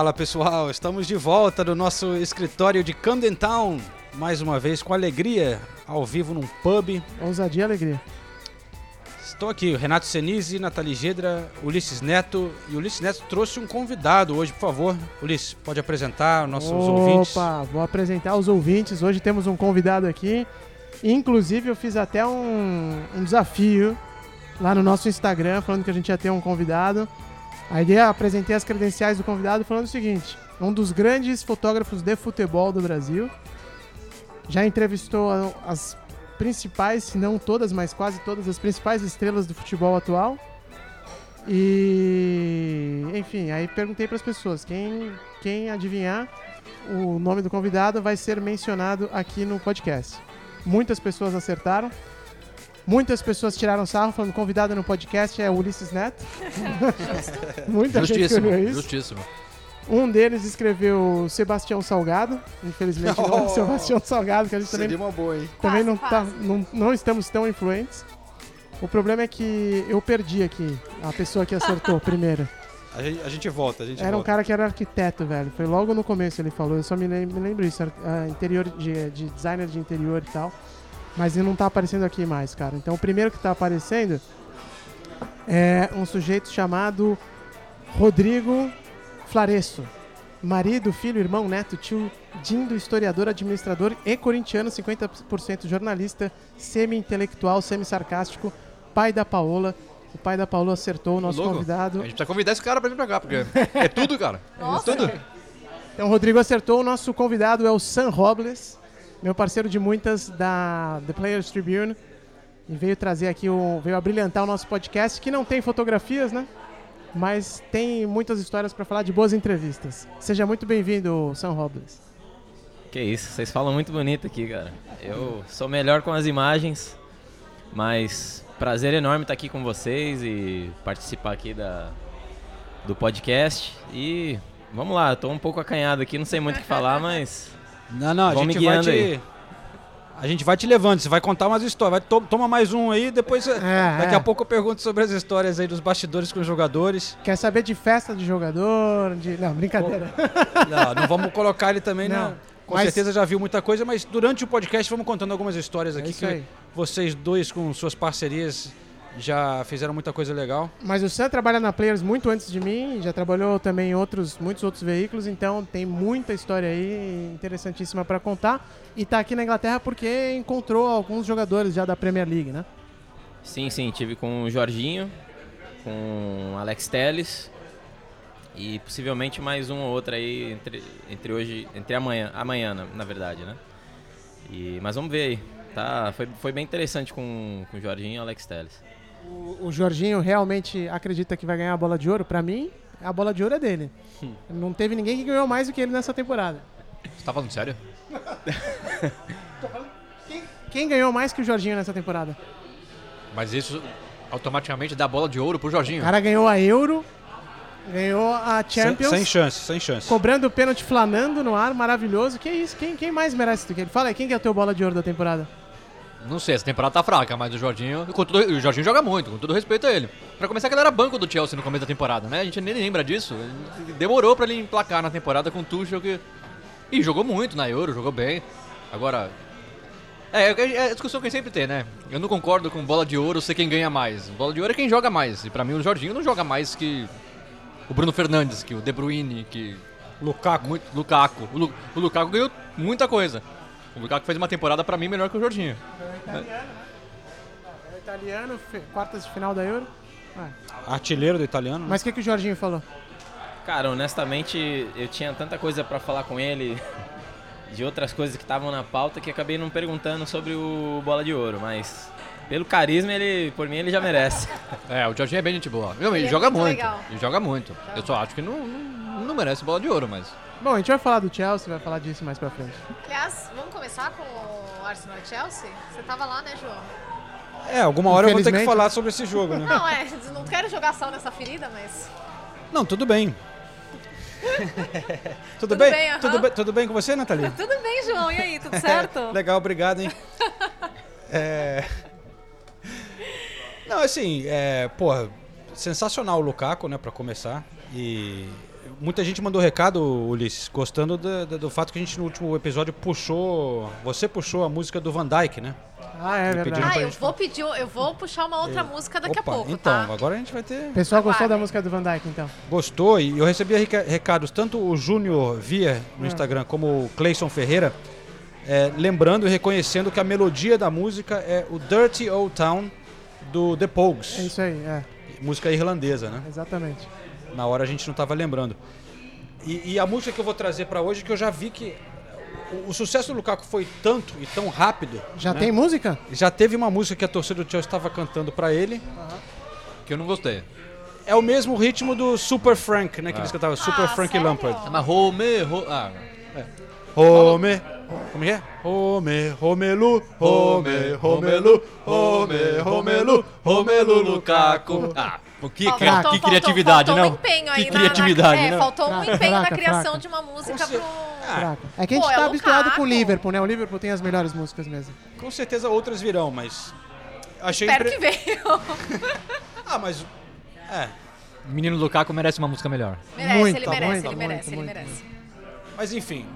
Fala pessoal, estamos de volta do nosso escritório de Camden Town, mais uma vez com alegria, ao vivo num pub. Ousadia e alegria. Estou aqui, Renato Senise, Nathalie Gedra, Ulisses Neto, e Ulisses Neto trouxe um convidado hoje, por favor. Ulisses, pode apresentar os nossos ouvintes? Opa, vou apresentar os ouvintes. Hoje temos um convidado aqui. Inclusive, eu fiz até um, um desafio lá no nosso Instagram, falando que a gente ia ter um convidado. Aí eu apresentei as credenciais do convidado falando o seguinte: um dos grandes fotógrafos de futebol do Brasil. Já entrevistou a- as principais, se não todas, mas quase todas as principais estrelas do futebol atual. E, enfim, aí perguntei para as pessoas: quem, quem adivinhar o nome do convidado vai ser mencionado aqui no podcast. Muitas pessoas acertaram. Muitas pessoas tiraram sarro falando convidado no podcast é o Ulisses Neto. Muita gente Justíssimo, escreveu isso. justíssimo. Um deles escreveu Sebastião Salgado. Infelizmente não é o Sebastião Salgado, que a gente também, uma boa, hein? também não, tá, não, não estamos tão influentes. O problema é que eu perdi aqui a pessoa que acertou primeiro. A gente, a gente volta, a gente Era um volta. cara que era arquiteto, velho. Foi logo no começo ele falou. Eu só me lembro, me lembro isso. ah, interior de, de designer de interior e tal. Mas ele não tá aparecendo aqui mais, cara. Então o primeiro que tá aparecendo é um sujeito chamado Rodrigo Flaresso. Marido, filho, irmão, neto, tio, dindo, historiador, administrador e corintiano, 50% jornalista, semi-intelectual, semi-sarcástico, pai da Paola. O pai da Paola acertou o nosso Louco. convidado. A gente precisa convidar esse cara pra vir pra cá, porque é tudo, cara. Nossa. É tudo. Então, o Rodrigo acertou. O nosso convidado é o Sam Robles, meu parceiro de muitas da The Players Tribune. E veio trazer aqui, o, veio abrilhantar o nosso podcast, que não tem fotografias, né? Mas tem muitas histórias para falar de boas entrevistas. Seja muito bem-vindo, Sam Robles. Que isso, vocês falam muito bonito aqui, cara. Eu sou melhor com as imagens, mas prazer enorme estar aqui com vocês e participar aqui da, do podcast. E vamos lá, tô um pouco acanhado aqui, não sei muito o que falar, mas Não, não, a Vão gente vai te... aí. A gente vai te levando, você vai contar umas histórias. Vai, to- toma mais um aí, depois... daqui é. a pouco eu pergunto sobre as histórias aí dos bastidores com os jogadores. Quer saber de festa de jogador? De... Não, brincadeira. Não, não vamos colocar ele também, Não, não. Com mas- certeza já viu muita coisa, mas durante o podcast vamos contando algumas histórias É aqui isso que aí. vocês dois com suas parcerias já fizeram muita coisa legal. Mas o Sam trabalha na Players muito antes de mim, já trabalhou também em outros, muitos outros veículos, então tem muita história aí interessantíssima para contar. E tá aqui na Inglaterra porque encontrou alguns jogadores já da Premier League, né? sim, sim, tive com o Jorginho, com o Alex Telles e possivelmente mais um ou outro aí entre, entre hoje, entre amanhã, amanhã na, na verdade, né? E, mas vamos ver aí. Tá, foi, foi bem interessante com, com o Jorginho e o Alex Telles. O, o Jorginho realmente acredita que vai ganhar a bola de ouro. Para mim, a bola de ouro é dele. Não teve ninguém que ganhou mais do que ele nessa temporada. Você tá falando sério? Quem ganhou mais que o Jorginho nessa temporada? Mas isso automaticamente dá bola de ouro pro Jorginho. O cara ganhou a Euro, ganhou a Sem, Champions. sem chance, sem chance. Cobrando o pênalti flanando no ar, maravilhoso. Que isso? Quem, quem mais merece do que ele? Fala aí, quem que é o teu bola de ouro da temporada? Não sei, essa temporada tá fraca, mas o Jorginho. Todo- o Jorginho joga muito, com todo respeito a ele. Pra começar, que ele era banco do Chelsea no começo da temporada, né? A gente nem lembra disso. Demorou pra ele emplacar na temporada com o Tuchel que. E jogou muito na Euro, jogou bem. Agora. É, é a discussão que a gente sempre tem, né? Eu não concordo com bola de ouro ser quem ganha mais. Bola de ouro é quem joga mais. E pra mim o Jorginho não joga mais que o Bruno Fernandes, que o De Bruyne, que Lukaku. muito, Lukaku. O, Lu- o Lukaku ganhou muita coisa. O Lukaku fez uma temporada pra mim melhor que o Jorginho. É o italiano, fe- quartas de final da Euro. Artilheiro do italiano. né? Mas o que, que o Jorginho falou? Cara, honestamente, eu tinha tanta coisa pra falar com ele de outras coisas que estavam na pauta que acabei não perguntando sobre o Bola de Ouro, mas pelo carisma, ele, por mim, ele já merece. É, o Jorginho é bem gente boa. Não, ele, Ele é joga muito muito. legal. Ele joga muito. Eu só acho que não, não, não merece bola de ouro, mas. Bom, a gente vai falar do Chelsea, vai falar disso mais pra frente. Aliás, vamos começar com o Arsenal e Chelsea? Você tava lá, né, João? É, alguma hora eu vou ter que falar sobre esse jogo, né? Não, é, não quero jogar sal nessa ferida, mas. Não, tudo bem. tudo, Tudo bem? bem, aham. tudo bem? Tudo bem com você, Nathalie? Tudo bem, João, e aí, tudo certo? Legal, obrigado, hein? É... Não, assim, é, porra, sensacional o Lukaku, né, pra começar. E muita gente mandou recado, Ulisses, gostando do, do- do fato que a gente no último episódio puxou. Você puxou a música do Van Dyke, né? Ah, é verdade. Ah, eu vou pedir, eu vou puxar uma outra música daqui Opa, a pouco, então, tá? agora a gente vai ter. O pessoal gostou da música do Van Dyke, então. Gostou e eu recebi reca- recados, tanto o Júnior Via no Instagram como o Cleison Ferreira, é, lembrando e reconhecendo que a melodia da música é o Dirty Old Town do The É Pogues, isso aí, é, música irlandesa, né? exatamente. Na hora a gente não estava lembrando. E, e a música que eu vou trazer para hoje, que eu já vi que o, o sucesso do Lukaku foi tanto e tão rápido. Já né? tem música? Já teve uma música que a torcida do Chelsea estava cantando para ele. Que eu não gostei. É o mesmo ritmo do Super Frank, né? Que Ah. eles cantavam Super Ah, Frank sério? Lampard. Ah, mas Rome, Ro... Ah, Home. Como que é? Home, Romelu, Home, Romelu, Home, Romelu, Romelu Lukaku. Ah, o que, Faltou- que, faltou- que criatividade, faltou não? um empenho aí que na- criatividade, na, é, não? faltou um Fraca, empenho fraca, na criação fraca. de uma música pro... Fraca. É que a gente Pô, é tá habituado com o Liverpool, né? O Liverpool tem as melhores músicas mesmo. Com certeza outras virão, mas achei Espero impre- que venham. Ah, mas é, O menino Lukaku merece uma música melhor. merece, Muito, ele merece, muito, ele merece, muito, ele muito. merece. mas enfim,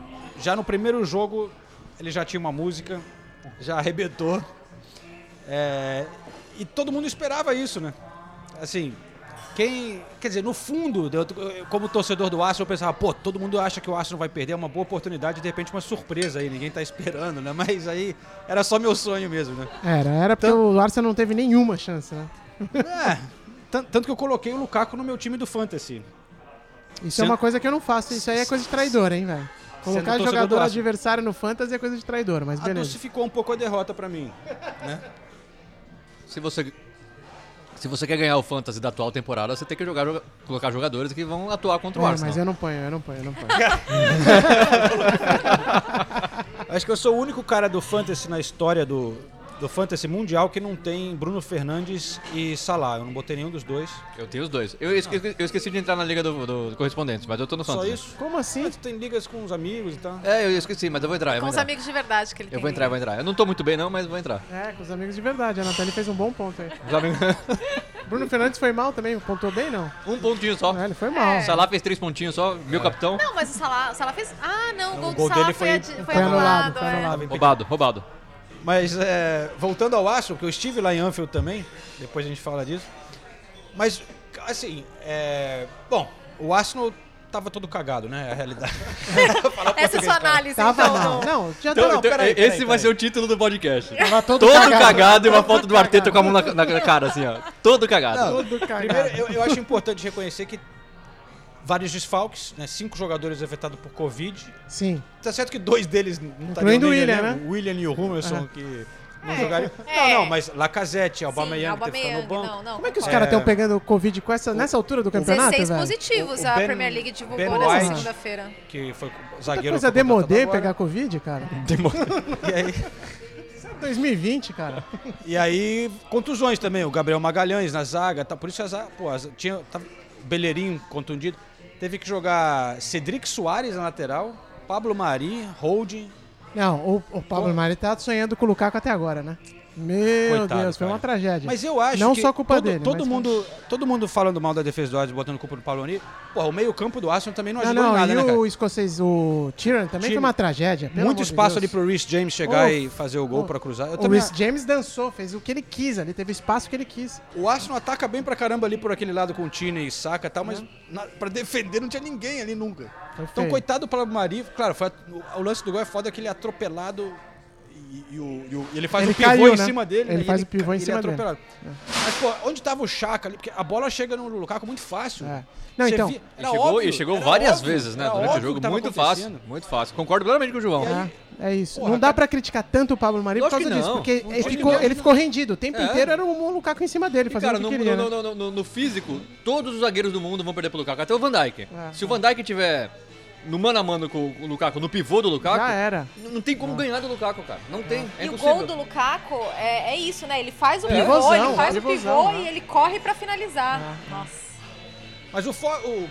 já no primeiro jogo ele já tinha uma música, já arrebentou. É, e todo mundo esperava isso, né? Assim, quem, quer dizer, no fundo, eu- como torcedor do Arsenal, eu pensava, pô, todo mundo acha que o Arsenal vai perder, é uma boa oportunidade, de repente uma surpresa aí, ninguém tá esperando, né? Mas aí era só meu sonho mesmo, né? Era, era porque o Arsenal não teve nenhuma chance, né? É, tan- tanto que eu coloquei o Lukaku no meu time do Fantasy. Isso Sendo- é uma coisa que eu não faço, isso aí é coisa de traidor, hein, velho? Sendo Colocar jogador adversário no Fantasy é coisa de traidor, mas beleza. Adocificou um pouco a derrota pra mim. Se você, se você quer ganhar o Fantasy da atual temporada, você tem que jogar, colocar jogadores que vão atuar contra o É, Arsenal. mas eu não ponho, eu não ponho, eu não ponho. Acho que eu sou o único cara do Fantasy na história do, do Fantasy Mundial que não tem Bruno Fernandes e Salah. Eu não botei nenhum dos dois. Eu tenho os dois. Eu esqueci, eu esqueci de entrar na liga do, do, do correspondente, mas eu tô no Só Fantasy. isso? Como assim? Mas tu tem ligas com os amigos e tal. É, eu esqueci, mas eu vou entrar. Eu Com vou os entrar. amigos de verdade que ele tem. Eu vou entrar, eu vou entrar. Eu não tô muito bem não, mas vou entrar. É, com os amigos de verdade. A Nathalie fez um bom ponto aí. Os amigos- Bruno Fernandes foi mal também, pontuou bem, não? um pontinho só. É, ele foi mal. É. Salah fez três pontinhos só, meu capitão. Não, mas o Salah, o Salah fez... Ah, não, o gol o do gol Salah dele foi, foi- foi foi anulado, anulado. foi é. anulado. Roubado, roubado. Mas é, voltando ao Arsenal, que eu estive lá em Anfield também, depois a gente fala disso. Mas, assim, é, bom, o Arsenal tava todo cagado, né? É a realidade. Essa é a sua análise, Tava então. mal. do- Não, já Então, não, então, peraí, esse peraí, vai peraí. ser o título do podcast. Tava todo, Todo cagado, e uma foto do Arteta com a mão na, na cara, assim, ó. Todo cagado. Não, Todo cagado. Primeiro, eu, eu acho importante reconhecer que vários desfalques, né? Cinco jogadores afetados por Covid. Sim. Tá certo que dois deles não estariam Incluindo o nem William, né? O William e o Humerson, que não É, jogariam. é. Não, não, mas Lacazette, Aubameyang, Sim, que no Aubameyang, banco. não, não. Como é que os É. caras estão pegando Covid com essa, nessa altura do campeonato, 16 velho? positivos O- o a Ben- Premier League divulgou Ben nessa segunda-feira. Que foi Outra zagueiro. coisa foi contratado demodê pegar Covid, cara. E aí, Isso é 2020, cara. e aí, contusões também. O Gabriel Magalhães na zaga. Tá, por isso a zaga, pô, a zaga- tinha tava, o Belleirinho contundido. Teve que jogar Cedric Soares na lateral, Pablo Mari, Holding. Não, o, o Pablo Bom. Mari tá sonhando com o Lukaku até agora, né? Meu Coitado, Deus, foi cara. uma tragédia. Mas eu acho Não que só culpa todo, dele, todo mundo, todo mundo falando mal da defesa do Arsenal, botando culpa no Paulo Oni. Pô, o meio-campo do Arsenal também não não, ajudou não, em nada, e né, cara? o escocês, o Tyrann também foi uma tragédia. pelo Muito espaço Deus. ali pro Rhys James chegar Oh. e fazer o gol Oh. pra cruzar. Eu O também, Rhys James dançou, fez o que ele quis ali, teve o espaço que ele quis. o Arsenal ataca bem pra caramba ali por aquele lado com o Tine e Saka e tal, mas na, pra defender não tinha ninguém ali nunca. Foi Então, feio. coitado do Pablo Mari, claro, foi o lance do gol é foda que ele é atropelado e, e o, e o- e ele faz Ele o pivô caiu, em né? cima dele. Ele né, faz o pivô em cima é dele. atropelado. Mas, pô, onde tava o Chaka ali? Porque a bola chega no Lukaku muito fácil. É. Não, Você então, via- E chegou, óbvio, e chegou era várias óbvio, vezes, né, durante o jogo. Muito fácil, muito fácil. Concordo plenamente com o João. Aí- É, é isso. Porra, não dá cara. pra criticar tanto o Pablo Mari por causa que disso, porque ele ficou, não. ele ficou rendido. O tempo É. inteiro era o Lukaku em cima dele, E, fazendo cara, o no, que queria, no, né? no- no- no- no físico, todos os zagueiros do mundo vão perder pelo Lukaku, até o Van Dijk. É. Se o Van Dijk tiver no mano a mano com o Lukaku, no pivô do Lukaku, Já era. não não tem como ganhar do Lukaku, cara. Não tem, é E o gol do Lukaku é, é isso, né? Ele faz o É. pivô, Pivôzão, ele faz o pivô né? e ele corre pra finalizar. Nossa. Mas o, fo- o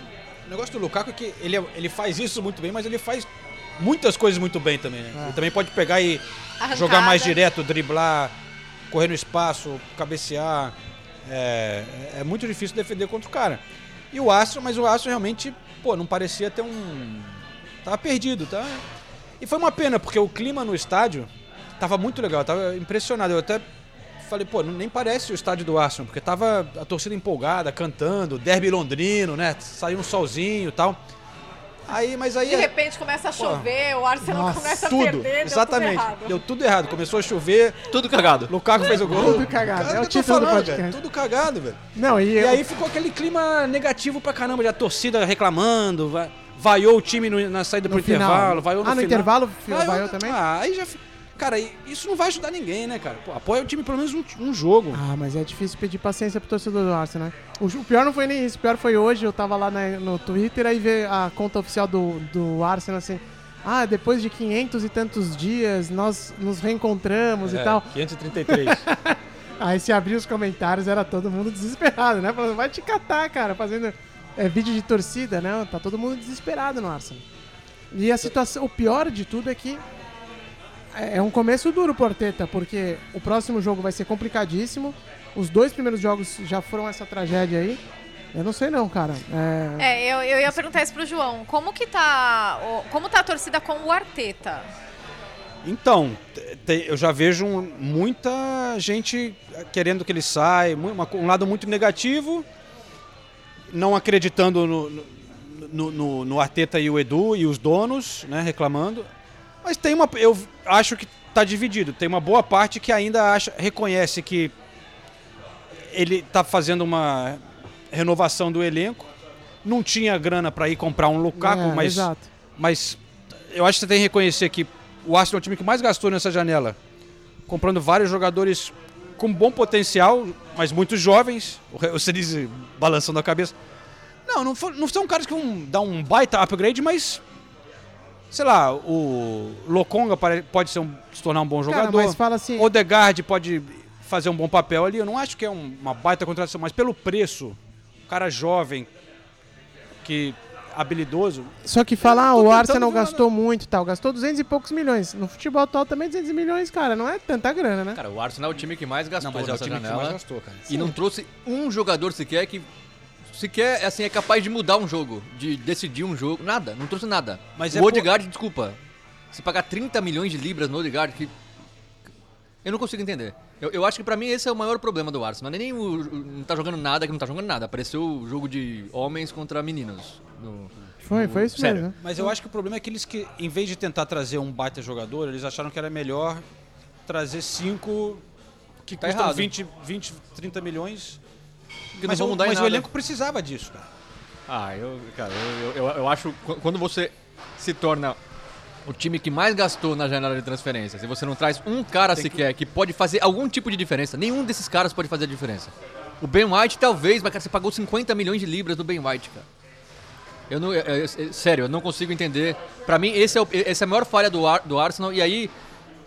negócio do Lukaku é que ele, é- ele faz isso muito bem, mas ele faz muitas coisas muito bem também, né? É. Ele também pode pegar e Arrancada. jogar mais direto, driblar, correr no espaço, cabecear. É, é muito difícil defender contra o cara. E o Astro, mas o Astro realmente, pô, não parecia ter um. Tava perdido, tá? E foi uma pena, porque o clima no estádio tava muito legal, tava impressionado. Eu até falei, pô, nem parece o estádio do Arsenal, porque tava a torcida empolgada, cantando, derby londrino, né? Saiu um solzinho e tal. Aí, mas aí. De repente começa a chover, o Arsenal Nossa, começa a tudo, perder, deu exatamente. tudo errado. Deu tudo errado. Começou a chover, Tudo cagado. Lukaku fez o gol. Tudo cagado, Cara, é o eu tô título do falando, podcast. velho, Tudo cagado, velho. Não, e, E eu- aí ficou aquele clima negativo pra caramba, de a torcida reclamando, va- vaiou o time no- na saída no pro final. intervalo, vaiou no ah, no final. intervalo Vaiou- vaiou também? Ah, aí já. Cara, e- isso não vai ajudar ninguém, né, cara? Pô, apoia o time pelo menos um, um jogo. Ah, mas é difícil pedir paciência pro torcedor do Arsenal, né? O, o pior não foi nem isso, o pior foi hoje, eu tava lá na- no Twitter, aí ver a conta oficial do, do Arsenal assim, ah, depois de 500 e tantos dias, nós nos reencontramos É, e tal. 533. Aí se abrir os comentários, era todo mundo desesperado, né? Falando, vai te catar, cara, fazendo é, vídeo de torcida, né? Tá todo mundo desesperado no Arsenal. E a situação, o pior de tudo é que é um começo duro pro Arteta, porque o próximo jogo vai ser complicadíssimo. Os dois primeiros jogos já foram essa tragédia aí. Eu não sei não, cara. É, É, eu, eu ia perguntar isso pro João. Como que tá. Como tá a torcida com o Arteta? Então, te- eu já vejo um- muita gente querendo que ele saia, um lado muito negativo, não acreditando no, no, no- no Arteta e o Edu e os donos, né, reclamando. Mas tem uma, eu acho que está dividido. Tem uma boa parte que ainda acha, reconhece que ele está fazendo uma renovação do elenco. Não tinha grana para ir comprar um Lukaku, é, mas Exato. mas eu acho que você tem que reconhecer que o Arsenal é o time que mais gastou nessa janela, comprando vários jogadores com bom potencial, mas muito jovens. O Senise balançando a cabeça. Não, não, for- não são caras que vão dar um baita upgrade, mas. Sei lá, o Lokonga pode ser um- se tornar um bom Cara, jogador. mas fala assim, Odegaard pode fazer um bom papel ali. Eu não acho que é um- uma baita contratação, mas pelo preço, um cara jovem, que habilidoso, Só que falar, Eu tô o Arsenal gastou muito e tal, gastou 200 e poucos milhões. No futebol atual também 200 milhões, cara, não é tanta grana, né? Cara, o Arsenal é o time que mais gastou Não, mas é o time que janela. mais gastou, cara. E não trouxe um jogador sequer que sequer assim, é capaz de mudar um jogo, de decidir um jogo. Nada, não trouxe nada. Mas o é por- Odegaard, desculpa. Se pagar 30 milhões de libras no Odegaard, que. Eu não consigo entender. Eu, eu acho que pra mim esse é o maior problema do Arsenal. Não é nem o, o- não tá jogando nada que não tá jogando nada. Apareceu o jogo de homens contra meninos. no- Foi, foi isso Sério. mesmo, né? Mas eu acho que o problema é que eles que, em vez de tentar trazer um baita jogador, eles acharam que era melhor trazer cinco que Tá custam errado. 20, 20, 30 milhões. Que mas não vão o, mudar em mas o nada. elenco precisava disso, cara. Ah, eu, cara, eu, eu, eu acho qu- quando você se torna o time que mais gastou na janela de transferências e você não traz um cara sequer que... pode fazer algum tipo de diferença, nenhum desses caras pode fazer a diferença. O Ben White talvez, mas cara, você pagou 50 milhões de libras do Ben White, cara. Eu não, é- é- sério, eu não consigo entender. Pra mim, esse é, o- essa é a maior falha do, Ar- do Arsenal. E aí,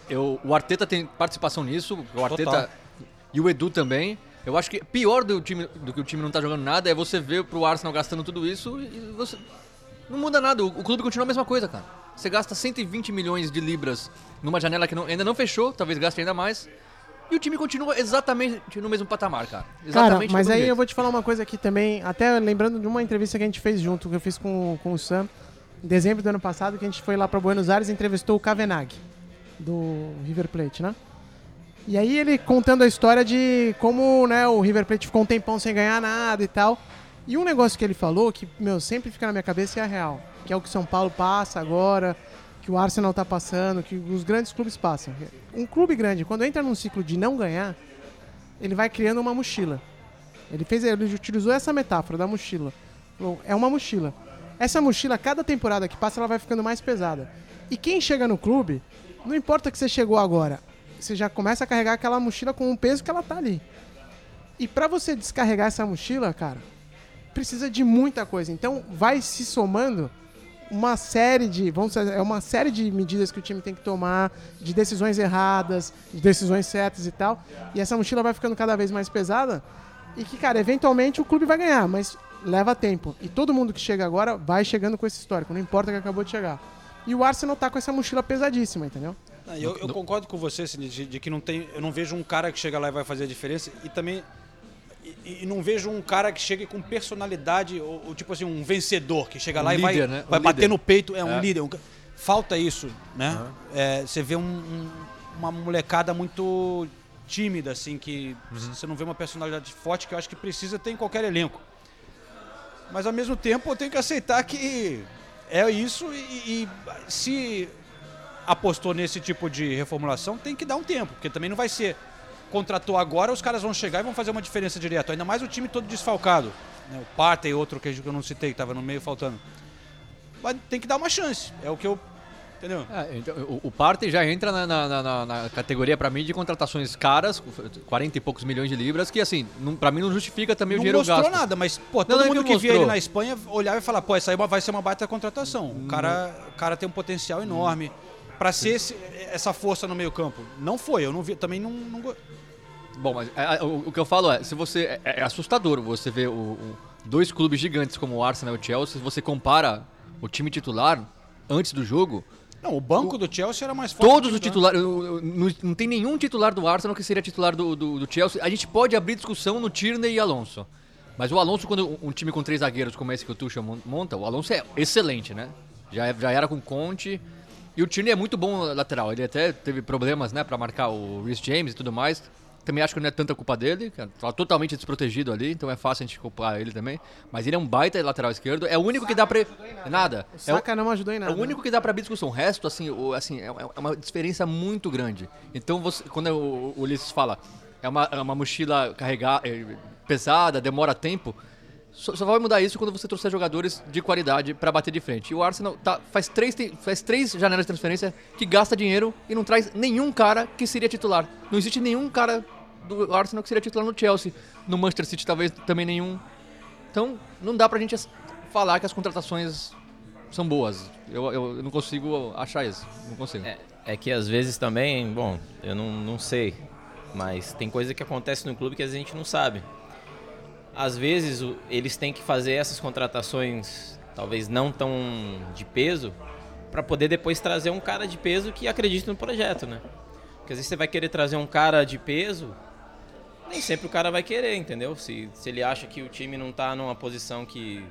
eu, o Arteta tem participação nisso. O Arteta Total. e o Edu também. Eu acho que pior do, time, do que o time não tá jogando nada é você ver pro Arsenal gastando tudo isso e você. Não muda nada. O, o clube continua a mesma coisa, cara. Você gasta 120 milhões de libras numa janela que não- ainda não fechou, talvez gaste ainda mais. E o time continua exatamente no mesmo patamar, cara. Cara, Exatamente mas do mesmo aí jeito. eu vou te falar uma coisa aqui também, até lembrando de uma entrevista que a gente fez junto, que eu fiz com, com o Sam, em dezembro do ano passado, que a gente foi lá pra Buenos Aires e entrevistou o Kavenag, do River Plate, né? E aí ele contando a história de como né, o River Plate ficou um tempão sem ganhar nada e tal. E um negócio que ele falou que, meu, sempre fica na minha cabeça é a real. Que é o que São Paulo passa agora, que o Arsenal tá passando, que os grandes clubes passam. Um clube grande, quando entra num ciclo de não ganhar, ele vai criando uma mochila. Ele fez, ele utilizou essa metáfora da mochila. É uma mochila. Essa mochila, cada temporada que passa, ela vai ficando mais pesada. E quem chega no clube, não importa que você chegou agora, você já começa a carregar aquela mochila com o peso que ela tá ali. E pra você descarregar essa mochila, cara, precisa de muita coisa. Então vai se somando uma série de, vamos dizer, é uma série de medidas que o time tem que tomar, de decisões erradas, de decisões certas e tal. E essa mochila vai ficando cada vez mais pesada e que, cara, eventualmente o clube vai ganhar, mas leva tempo. E todo mundo que chega agora vai chegando com esse histórico, não importa que acabou de chegar. E o Arsenal tá com essa mochila pesadíssima, entendeu? Eu, eu concordo com você, Cine, de, de que não tem, eu não vejo um cara que chega lá e vai fazer a diferença e também e, e não vejo um cara que chegue com personalidade ou, ou tipo assim um vencedor que chega Um lá e líder, vai, né? Um vai bater líder. no peito é um É. líder. um falta isso, né? É, você vê um- um- uma molecada muito tímida assim que Uhum. você não vê uma personalidade forte que eu acho que precisa ter em qualquer elenco. Mas ao mesmo tempo eu tenho que aceitar que é isso e, e se apostou nesse tipo de reformulação, tem que dar um tempo, porque também não vai ser contratou agora, os caras vão chegar e vão fazer uma diferença direto. Ainda mais o time todo desfalcado. né? O Partey, outro que eu não citei, que estava no meio faltando. Mas tem que dar uma chance. É o que eu. Entendeu? É, então, o, o Partey já entra na, na- na- na- categoria, pra mim, de contratações caras, 40 e poucos milhões de libras, que, assim, não, pra mim não justifica também o não dinheiro mostrou gasto. nada, mas pô, Não, todo não é mundo que que, via mostrou. ele na Espanha olhava e falava, pô, essa aí vai ser uma baita contratação. O cara, o cara tem um potencial enorme para ser esse- essa força no meio campo. Não foi, eu não vi, também não, não Bom, mas é, é, o, o que eu falo é, se você é, é assustador você ver o, o- dois clubes gigantes como o Arsenal e o Chelsea, se você compara o time titular antes do jogo, Não, o banco do Chelsea era mais forte. todos os titulares, não, não tem nenhum titular do Arsenal que seria titular do, do, do Chelsea. A gente pode abrir discussão no Tierney e Alonso. Mas o Alonso, quando um- time com três zagueiros como esse que o Tuchel mon- monta, o Alonso é excelente, né? Já, já era com Conte. E o Tierney é muito bom lateral. Ele até teve problemas, né, pra marcar o Rhys James e tudo mais. Também acho que não é tanta culpa dele. Tá totalmente desprotegido ali, então é fácil a gente culpar ele também. Mas ele é um baita lateral esquerdo. É o único que dá pra. Nada. O É o- não ajudou em nada. é o único que dá pra abrir discussão. O resto, assim, o- assim é é uma diferença muito grande. Então, você, quando o, o Ulisses fala, é uma, é uma mochila carregada, pesada, demora tempo, só, só vai mudar isso quando você trouxer jogadores de qualidade pra bater de frente. E o Arsenal tá, faz, três, faz três janelas de transferência que gasta dinheiro e não traz nenhum cara que seria titular. Não existe nenhum cara do Arsenal que seria titular no Chelsea. No Manchester City, talvez também nenhum. Então, não dá pra gente falar que as contratações são boas. Eu, eu, eu não consigo achar isso. Não consigo. É, é que às vezes também, bom, eu não, não sei, mas tem coisa que acontece no clube que a gente não sabe. Às vezes eles têm que fazer essas contratações, talvez não tão de peso, para poder depois trazer um cara de peso que acredite no projeto, né? Porque às vezes você vai querer trazer um cara de peso, nem sempre o cara vai querer, entendeu? Se, se ele acha que o time não tá numa posição que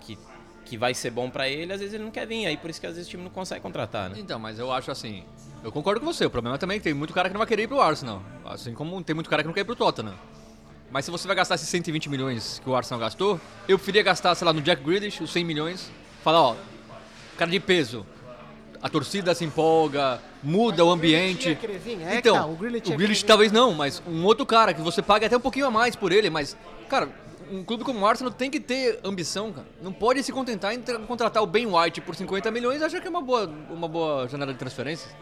que, que vai ser bom para ele, às vezes ele não quer vir, aí por isso que às vezes o time não consegue contratar, né? Então, mas eu acho assim. Eu concordo com você. O problema também é que tem muito cara que não vai querer ir pro Arsenal. Assim como tem muito cara que não quer ir pro Tottenham. Mas se você vai gastar esses 120 milhões que o Arsenal gastou, eu preferia gastar, sei lá, no Jack Grealish, os 100 milhões. Falar, ó, cara de peso. A torcida se empolga, muda o ambiente. vir, é que então, tá, o Grealish o Grealish querer vir. talvez não, mas um outro cara que você paga até um pouquinho a mais por ele, mas, cara, um clube como o Arsenal tem que ter ambição, cara. Não pode se contentar em tra- contratar o Ben White por 50 milhões e achar que é uma boa, uma boa janela de transferências.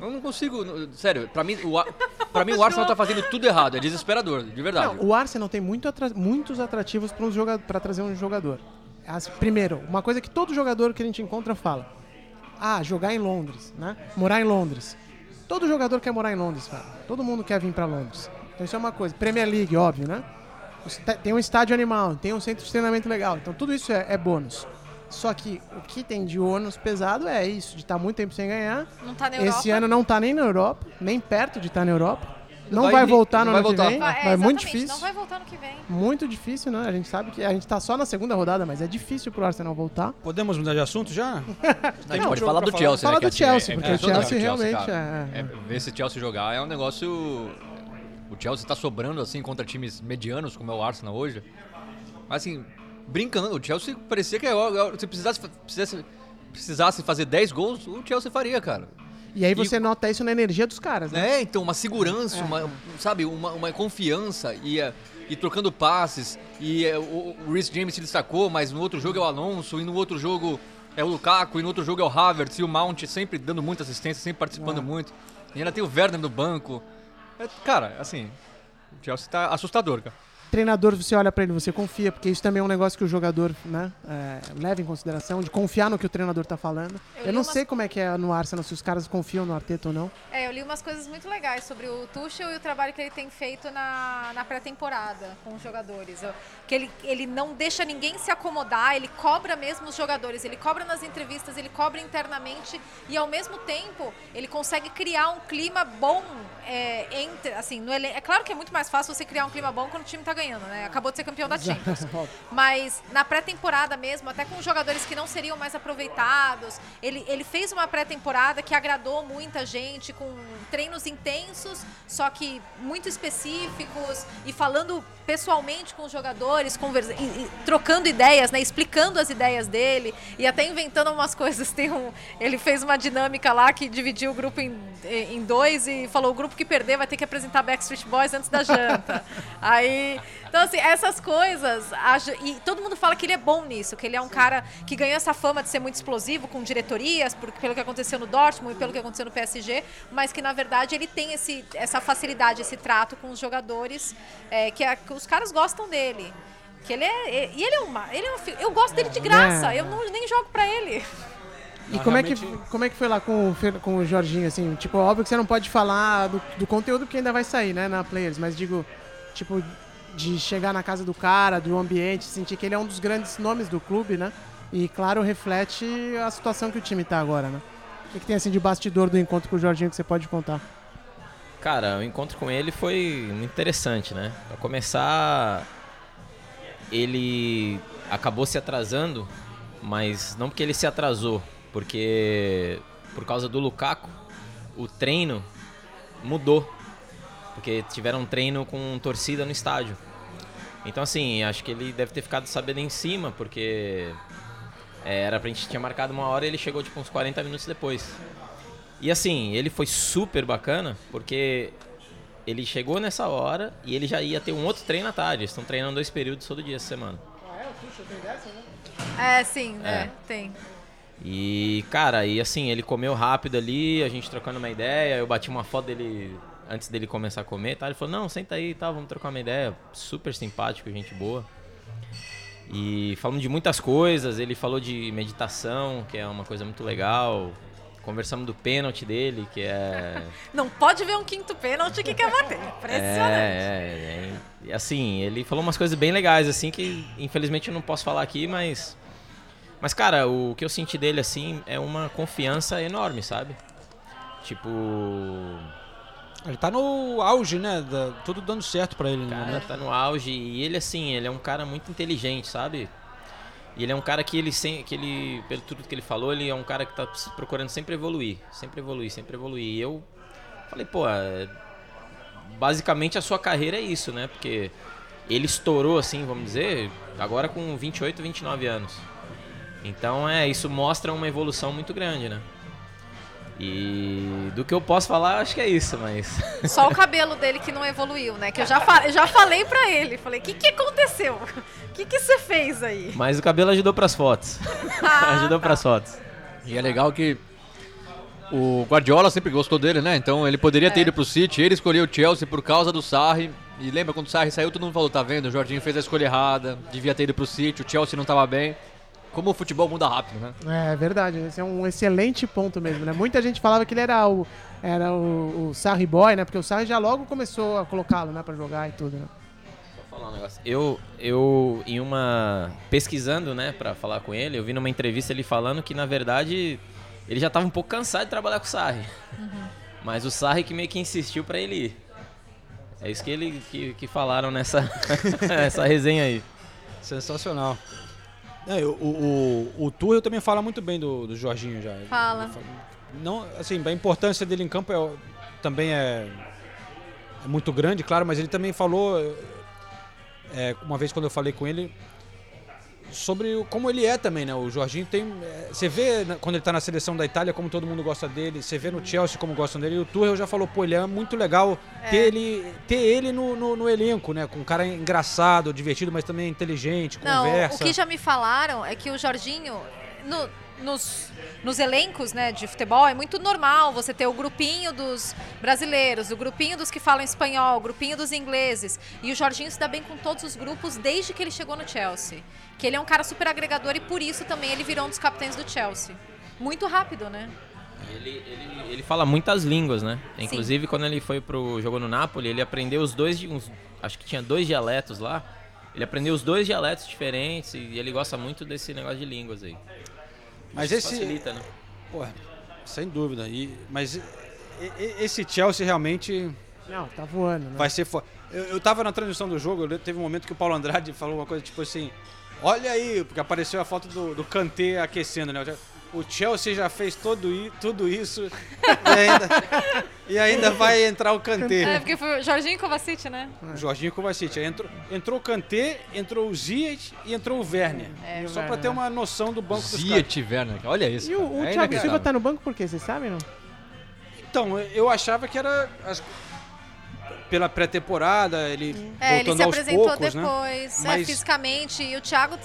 Eu não consigo, sério, pra mim, o, pra mim o Arsenal tá fazendo tudo errado, é desesperador, de verdade. Não, o Arsenal tem muito atra- muitos atrativos para joga trazer um jogador. As- primeiro, uma coisa que todo jogador que a gente encontra fala: Ah, jogar em Londres, né? Morar em Londres. Todo jogador quer morar em Londres, cara. Todo mundo quer vir para Londres. Então isso é uma coisa. Premier League, óbvio, né? Tem um estádio animal, tem um centro de treinamento legal. Então tudo isso é, é bônus. Só que o que tem de ônus pesado é isso, de estar muito tempo sem ganhar. Não tá na Europa. Esse ano não tá nem na Europa, nem perto de estar na Europa. Não vai vai, voltar não no vai ano que voltar. vem. Vai, Vai, é, muito exatamente, difícil. Não vai voltar no que vem. Muito difícil, né? A gente sabe que a gente tá só na segunda rodada, mas é difícil pro Arsenal voltar. Podemos mudar de assunto já? a gente um pode falar do falar. Chelsea, Fala né? que do assim, Chelsea, é- porque é o Chelsea realmente cara. é- É, ver esse Chelsea jogar é um negócio. O Chelsea tá sobrando assim contra times medianos, como é o Arsenal hoje. Mas assim, brincando, o Chelsea parecia que é, é- se precisasse, precisasse, precisasse fazer 10 gols, o Chelsea faria, cara. E aí você nota isso na energia dos caras, né? É, então, uma segurança, uma, sabe, uma, uma confiança e, eh, e trocando passes. E eh, o, o Rhys James se destacou, mas no outro jogo é o Alonso, e no outro jogo é o Lukaku, e no outro jogo é o Havertz, e o Mount sempre dando muita assistência, sempre participando muito. E ainda tem o Werner no banco. É, cara, assim, o Chelsea tá assustador, cara. Treinador, você olha pra ele, você confia, porque isso também é um negócio que o jogador né, é, leva em consideração, de confiar no que o treinador tá falando. Eu Eu, não umas- sei como é que é no Arsenal, se os caras confiam no Arteta ou não. É, eu li umas coisas muito legais sobre o Tuchel e o trabalho que ele tem feito na, na pré-temporada com os jogadores. Eu- Que ele, ele não deixa ninguém se acomodar, ele cobra mesmo os jogadores, ele cobra nas entrevistas, ele cobra internamente e ao mesmo tempo ele consegue criar um clima bom é, entre, assim, no É claro que é muito mais fácil você criar um clima bom quando o time tá ganhando, né? Acabou de ser campeão da Champions. Mas na pré-temporada mesmo, até com jogadores que não seriam mais aproveitados, ele, ele fez uma pré-temporada que agradou muita gente, com treinos intensos, só que muito específicos, e falando pessoalmente com os jogadores, conversa, e- e trocando ideias, né, explicando as ideias dele, e até inventando umas coisas. Tem um, ele fez uma dinâmica lá que dividiu o grupo em, em dois e falou: o grupo que perder vai ter que apresentar Backstreet Boys antes da janta. Aí. Então, assim, essas coisas. E todo mundo fala que ele é bom nisso, que ele é um cara que ganhou essa fama de ser muito explosivo com diretorias, por- pelo que aconteceu no Dortmund e pelo que aconteceu no PSG, mas que na verdade ele tem esse, essa facilidade, esse trato com os jogadores, é, que, é- que os caras gostam dele. Que ele é. E ele é uma. Ele é uma eu gosto dele de graça, É. eu não, nem jogo pra ele. E Não, como é, que, realmente- como é que foi lá com, o com o Jorginho, assim? Tipo, óbvio que você não pode falar do, do conteúdo que ainda vai sair, né, na Players, mas digo, tipo, de chegar na casa do cara, do ambiente, sentir que ele é um dos grandes nomes do clube, né? E, claro, reflete a situação que o time tá agora, né? O que, que tem, assim, de bastidor do encontro com o Jorginho que você pode contar? Cara, o encontro com ele foi muito interessante, né? Pra começar, ele acabou se atrasando, mas não porque ele se atrasou, porque por causa do Lukaku, o treino mudou. Porque tiveram um treino com torcida no estádio. Então assim, acho que ele deve ter ficado sabendo em cima, porque é, era pra gente tinha marcado uma hora e ele chegou tipo uns 40 minutos depois. E assim, ele foi super bacana, porque ele chegou nessa hora e ele já ia ter um outro treino à tarde. Eles estão treinando dois períodos todo dia essa semana. É, sim, é, É. tem. E, cara, e assim, ele comeu rápido ali, a gente trocando uma ideia, eu bati uma foto dele antes dele começar a comer, tá? Ele falou, não, senta aí, tá, vamos trocar uma ideia. Super simpático, gente boa. E falamos de muitas coisas, ele falou de meditação, que é uma coisa muito legal. Conversamos do pênalti dele, que é... Não pode ver um quinto pênalti que quer bater. Impressionante. É, é, é, e assim, ele falou umas coisas bem legais, assim, que infelizmente eu não posso falar aqui, mas. Mas, cara, o que eu senti dele, assim, é uma confiança enorme, sabe? Tipo. Ele tá no auge, né? da- tudo dando certo pra ele O cara momento. tá no auge e ele, assim, ele é um cara muito inteligente, sabe? E ele é um cara que ele, sem, que ele, pelo tudo que ele falou, ele é um cara que tá procurando sempre evoluir, sempre evoluir, sempre evoluir. E eu falei, pô, é, basicamente a sua carreira é isso, né? Porque ele estourou, assim, vamos dizer, agora com 28, 29 anos. Então, é, isso mostra uma evolução muito grande, né? E do que eu posso falar, acho que é isso, mas... Só o cabelo dele que não evoluiu, né? Que eu já, fa- já falei pra ele. Falei, o que, que aconteceu? O que, que você fez aí? Mas o cabelo ajudou pras fotos. Ah, ajudou tá. pras fotos. E é legal que o Guardiola sempre gostou dele, né? Então ele poderia ter É. ido pro City, ele escolheu o Chelsea por causa do Sarri. E lembra quando o Sarri saiu, todo mundo falou, tá vendo? O Jorginho fez a escolha errada, devia ter ido pro City, o Chelsea não tava bem. Como o futebol muda rápido, né? É verdade, esse é um excelente ponto mesmo, né? Muita gente falava que ele era o, era o, o Sarri Boy, né? Porque o Sarri já logo começou a colocá-lo, né? Pra jogar e tudo, né? Vou falar um negócio. Eu, eu, em uma. pesquisando, né, pra falar com ele, eu vi numa entrevista ele falando que, na verdade, ele já tava um pouco cansado de trabalhar com o Sarri. Mas o Sarri que meio que insistiu pra ele ir. É isso que, ele, que, que falaram nessa essa resenha aí. Sensacional. É, o, o, o, Tuchel também fala muito bem do, do Jorginho já. Fala. Ele Não, assim, a importância dele em campo é, também é, é muito grande, claro, mas ele também falou, é, uma vez quando eu falei com ele, sobre o- como ele é também, né? O Jorginho tem. é, Você vê né, quando ele tá na seleção da Itália como todo mundo gosta dele, você vê no Chelsea como gostam dele, e o Tuchel já falou, pô, ele é muito legal ter ele, ter ele no, no, no elenco, né? Com um cara engraçado, divertido, mas também inteligente, Não, conversa. o que já me falaram é que o Jorginho, no- nos, nos elencos né, de futebol é muito normal você ter o grupinho dos brasileiros, o grupinho dos que falam espanhol, o grupinho dos ingleses. E o Jorginho se dá bem com todos os grupos desde que ele chegou no Chelsea. Que ele é um cara super agregador e por isso também ele virou um dos capitães do Chelsea. Muito rápido, né? Ele, ele, ele fala muitas línguas, né? Inclusive, quando ele foi pro jogo no Napoli, ele aprendeu os dois, uns, acho que tinha dois dialetos lá. Ele aprendeu os dois dialetos diferentes e ele gosta muito desse negócio de línguas aí. Mas Isso esse. facilita, né? Pô, sem dúvida. E, mas e- e- esse Chelsea realmente Não, tá voando, né? vai ser foda. Eu, eu tava na transmissão do jogo, teve um momento que o Paulo Andrade falou uma coisa tipo assim: Olha aí, porque apareceu a foto do, do Kanté aquecendo, né? O Chelsea já fez todo, i- tudo isso e ainda, e ainda vai entrar o É, Kanté. porque foi o Jorginho Kovacic, né? O Jorginho Kovacic. Aí Entrou, entrou o Kanté, entrou o Ziyech e entrou o Werner. E o Só pra Werner, ter né? uma noção do banco dos caras. Ziyech Werner, olha isso. E o, cara. o é Thiago. Silva tá no banco por quê? Vocês sabem, não? Então, eu achava que era as- pela pré-temporada, ele É, ele voltando se aos apresentou poucos, né? depois, é, Mas- fisicamente. E o Thiago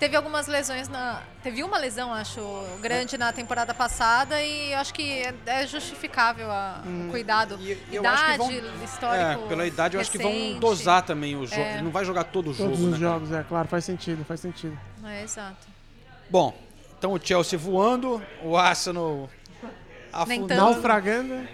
teve algumas lesões na. Teve uma lesão, acho, grande na temporada passada e eu acho que é, é justificável a- o cuidado. Hum. E eu acho idade, que vão- histórico. É, pela idade eu acho que vão dosar também o jogo. É. Ele não vai jogar todo o jogo, Todos os né? jogos, é claro, faz sentido, faz sentido. É, exato. Bom, então o Chelsea voando, o Arsenal afundando. Naufragando.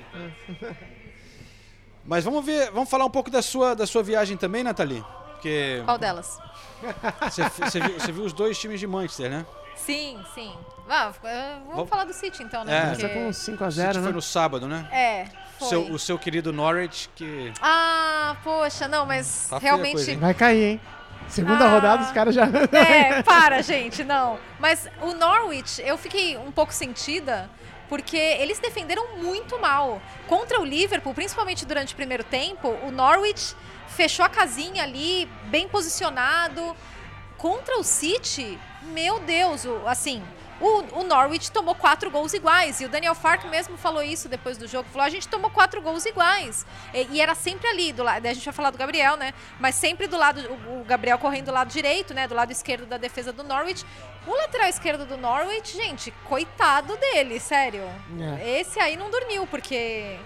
Mas vamos ver, vamos falar um pouco da sua, da sua viagem também, Nathalie? Porque Qual delas? você, você viu, você viu os dois times de Manchester, né? Sim, sim. Ah, vamos falar do City então, É. né? Com Porque... 5 a O 0 City né? foi no sábado, né? É, foi. Seu- o seu querido Norwich, que Ah, poxa, não, mas Tá realmente. coisa? Vai cair, hein? Segunda Ah. rodada, os caras já. É, para, gente, não. Mas o Norwich, eu fiquei um pouco sentida, porque eles defenderam muito mal. Contra o Liverpool, principalmente durante o primeiro tempo, o Norwich fechou a casinha ali, bem posicionado. Contra o City, meu Deus, assim. O, o Norwich tomou quatro gols iguais. E o Daniel Fark mesmo falou isso depois do jogo. Falou: a gente tomou quatro gols iguais. E, e era sempre ali, do lado. A gente vai falar do Gabriel, né? Mas sempre do lado. O, o Gabriel correndo do lado direito, né? Do lado esquerdo da defesa do Norwich. O lateral esquerdo do Norwich, gente, coitado dele, sério. É. Esse aí não dormiu, porque.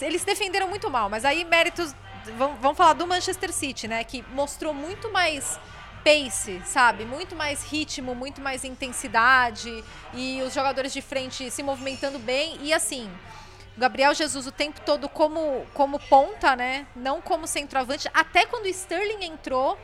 Eles se defenderam muito mal. Mas aí, méritos. Vamos, vamos falar do Manchester City, né? Que mostrou muito mais pace, sabe? Muito mais ritmo, muito mais intensidade e os jogadores de frente se movimentando bem e assim. Gabriel Jesus o tempo todo como, como ponta, né? Não como centroavante. Até quando Sterling entrou,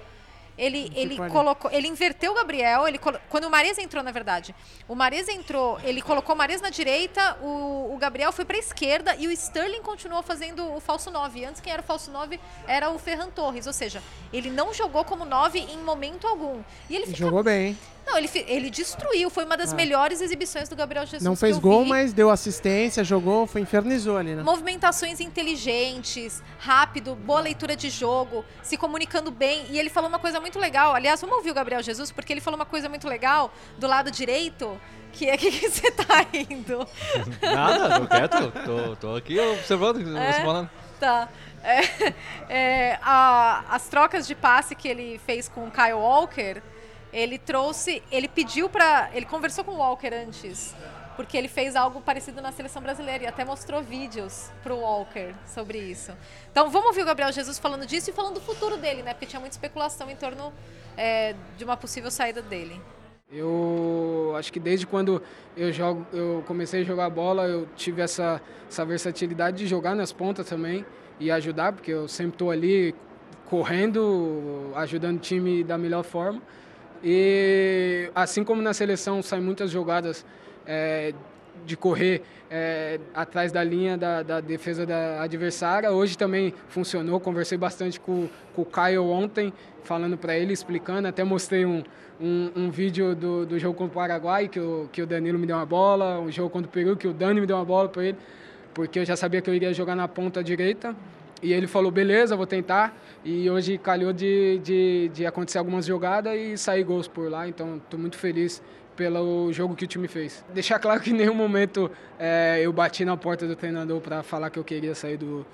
ele, ele ali. colocou. Ele inverteu o Gabriel. Ele quando o Mares entrou, na verdade. O Mares entrou, ele colocou o Mares na direita, o, o Gabriel foi pra esquerda e o Sterling continuou fazendo o falso 9. Antes quem era o falso 9 era o Ferran Torres. Ou seja, ele não jogou como 9 em momento algum. E ele fica Jogou bem? Não, ele, ele destruiu. Foi uma das Ah. melhores exibições do Gabriel Jesus. Não que fez gol, vi. mas deu assistência, jogou, foi infernizou ali, né? Movimentações inteligentes, rápido, boa leitura de jogo, se comunicando bem. E ele falou uma coisa muito legal. Aliás, vamos ouvir o Gabriel Jesus, porque ele falou uma coisa muito legal do lado direito. Que é que que você tá indo? Nada, tô quieto. Tô, tô aqui observando o que É? você falando. Tá. É, é, a- as trocas de passe que ele fez com o Kyle Walker, ele trouxe, ele pediu pra. Ele conversou com o Walker antes, porque ele fez algo parecido na seleção brasileira e até mostrou vídeos pro Walker sobre isso. Então vamos ouvir o Gabriel Jesus falando disso e falando do futuro dele, né? Porque tinha muita especulação em torno é, de uma possível saída dele. Eu acho que desde quando eu jogo, eu comecei a jogar bola, eu tive essa, essa versatilidade de jogar nas pontas também e ajudar, porque eu sempre estou ali correndo, ajudando o time da melhor forma. E assim como na seleção saem muitas jogadas é, de correr é, atrás da linha da, da defesa da adversária, hoje também funcionou. Conversei bastante com, com o Caio ontem, falando para ele, explicando. Até mostrei um, um, um vídeo do, do jogo contra o Paraguai, que o, que o Danilo me deu uma bola, um jogo contra o Peru, que o Dani me deu uma bola para ele, porque eu já sabia que eu iria jogar na ponta direita. E ele falou, beleza, vou tentar. E hoje calhou de, de, de acontecer algumas jogadas e sair gols por lá. Então, estou muito feliz pelo jogo que o time fez. Deixar claro que em nenhum momento eh, eu bati na porta do treinador para falar que eu queria sair do,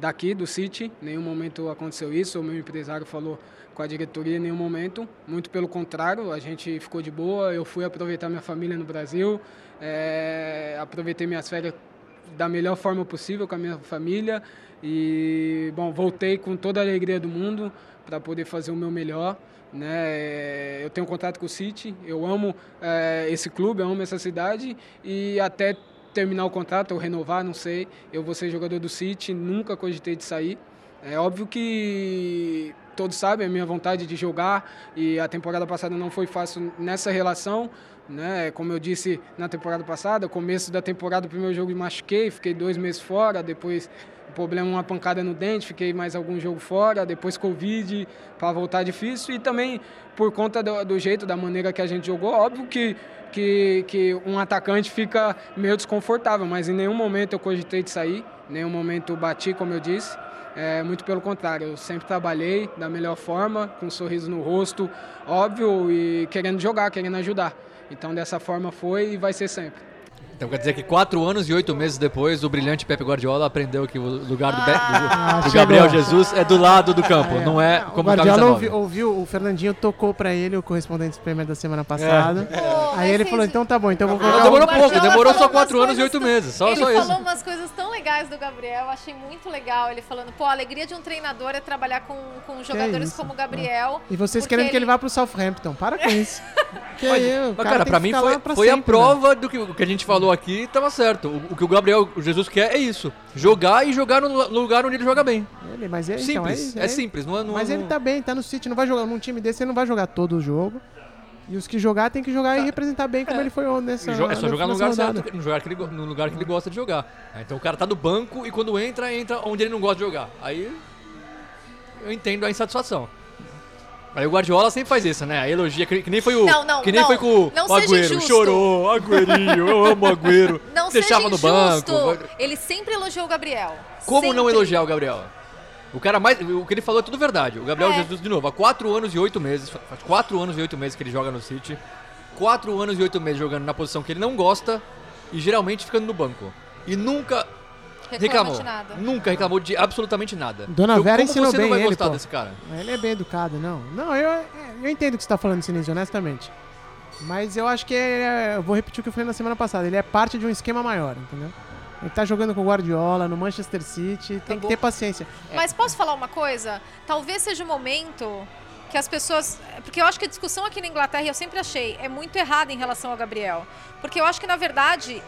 daqui do City, em nenhum momento aconteceu isso. O meu empresário falou com a diretoria em nenhum momento. Muito pelo contrário, a gente ficou de boa. Eu fui aproveitar minha família no Brasil, é, aproveitei minhas férias da melhor forma possível com a minha família e bom voltei com toda a alegria do mundo para poder fazer o meu melhor né? É, eu tenho contato com o City eu amo é, esse clube eu amo essa cidade e até terminar o contrato ou renovar não sei eu vou ser jogador do City nunca cogitei de sair. É óbvio que todos sabem a minha vontade de jogar e a temporada passada não foi fácil nessa relação né? Como eu disse na temporada passada, começo da temporada, o primeiro jogo me machuquei, fiquei dois meses fora, depois problema uma pancada no dente, fiquei mais algum jogo fora, depois Covid, para voltar difícil e também por conta do, do, jeito, da maneira que a gente jogou, óbvio que, que, que um atacante fica meio desconfortável, mas em nenhum momento eu cogitei de sair, em nenhum momento bati, como eu disse. É, muito pelo contrário, eu sempre trabalhei da melhor forma, com um sorriso no rosto, óbvio, e querendo jogar, querendo ajudar. Então dessa forma foi e vai ser sempre. Então quer dizer que quatro anos e oito meses depois, o brilhante Pepe Guardiola aprendeu que o lugar do, Be Ah, do, do. Gabriel Jesus é do lado do campo, É, não é o como Guardiola camisa ouviu, 9. ouviu, o Fernandinho tocou pra ele o correspondente Premier da semana passada. Pô, Aí ele falou, então tá bom, então eu vou Não, colocar demorou o... Guardiola pouco, demorou só quatro anos e oito meses, só, ele só isso. falou umas coisas tão legais do Gabriel, eu achei muito legal. Ele falando, pô, a alegria de um treinador é trabalhar com, com jogadores como o Gabriel. E vocês querendo que ele vá pro Southampton, para com isso. que Mas, aí, o mas, cara, tem pra mim foi, foi a sempre, né? prova do que, o que a gente falou aqui, tava certo. O, o que o Gabriel Jesus quer é isso: jogar e jogar no, no lugar onde ele joga bem. Ele, mas é, então, Simples, é, é, simples. Não, é- não, Mas não, ele tá bem, tá no City, não vai jogar num time desse, ele não vai jogar todo o jogo. E os que jogar tem que jogar e representar bem como ele foi nessa É só jogar no lugar rodada. certo, no lugar, que ele, no lugar que ele gosta de jogar. É, Então o cara tá no banco e quando entra, entra onde ele não gosta de jogar. Aí eu entendo a insatisfação. Aí o Guardiola sempre faz isso, né? A elogia, que, nem foi o. Não, não, que nem não. foi com Não o Agüero. Chorou, Agüerinho, eu amo o Agüero. Não Deixava seja no banco. Ele sempre elogiou o Gabriel. Como não Sempre. elogiar o Gabriel? O cara mais. O que ele falou é tudo verdade. O Gabriel É. Jesus, de novo, há quatro anos e oito meses. Faz quatro anos e oito meses que ele joga no City. Quatro anos e oito meses jogando na posição que ele não gosta e geralmente ficando no banco. E nunca reclamou. de nada. Nunca reclamou de absolutamente nada. Dona Vera como ensinou bem ele, pô. desse cara? Ele é bem educado, não. Não, eu, é, eu entendo o que você tá falando, Sinise, honestamente. Mas eu acho que é, eu vou repetir o que eu falei na semana passada. Ele é parte de um esquema maior, entendeu? Ele tá jogando com o Guardiola no Manchester City, tem que ter paciência. Mas posso falar uma coisa? Talvez seja o momento que as pessoas. Porque eu acho que a discussão aqui na Inglaterra, eu sempre achei, é muito errada em relação ao Gabriel. Porque eu acho que, na verdade.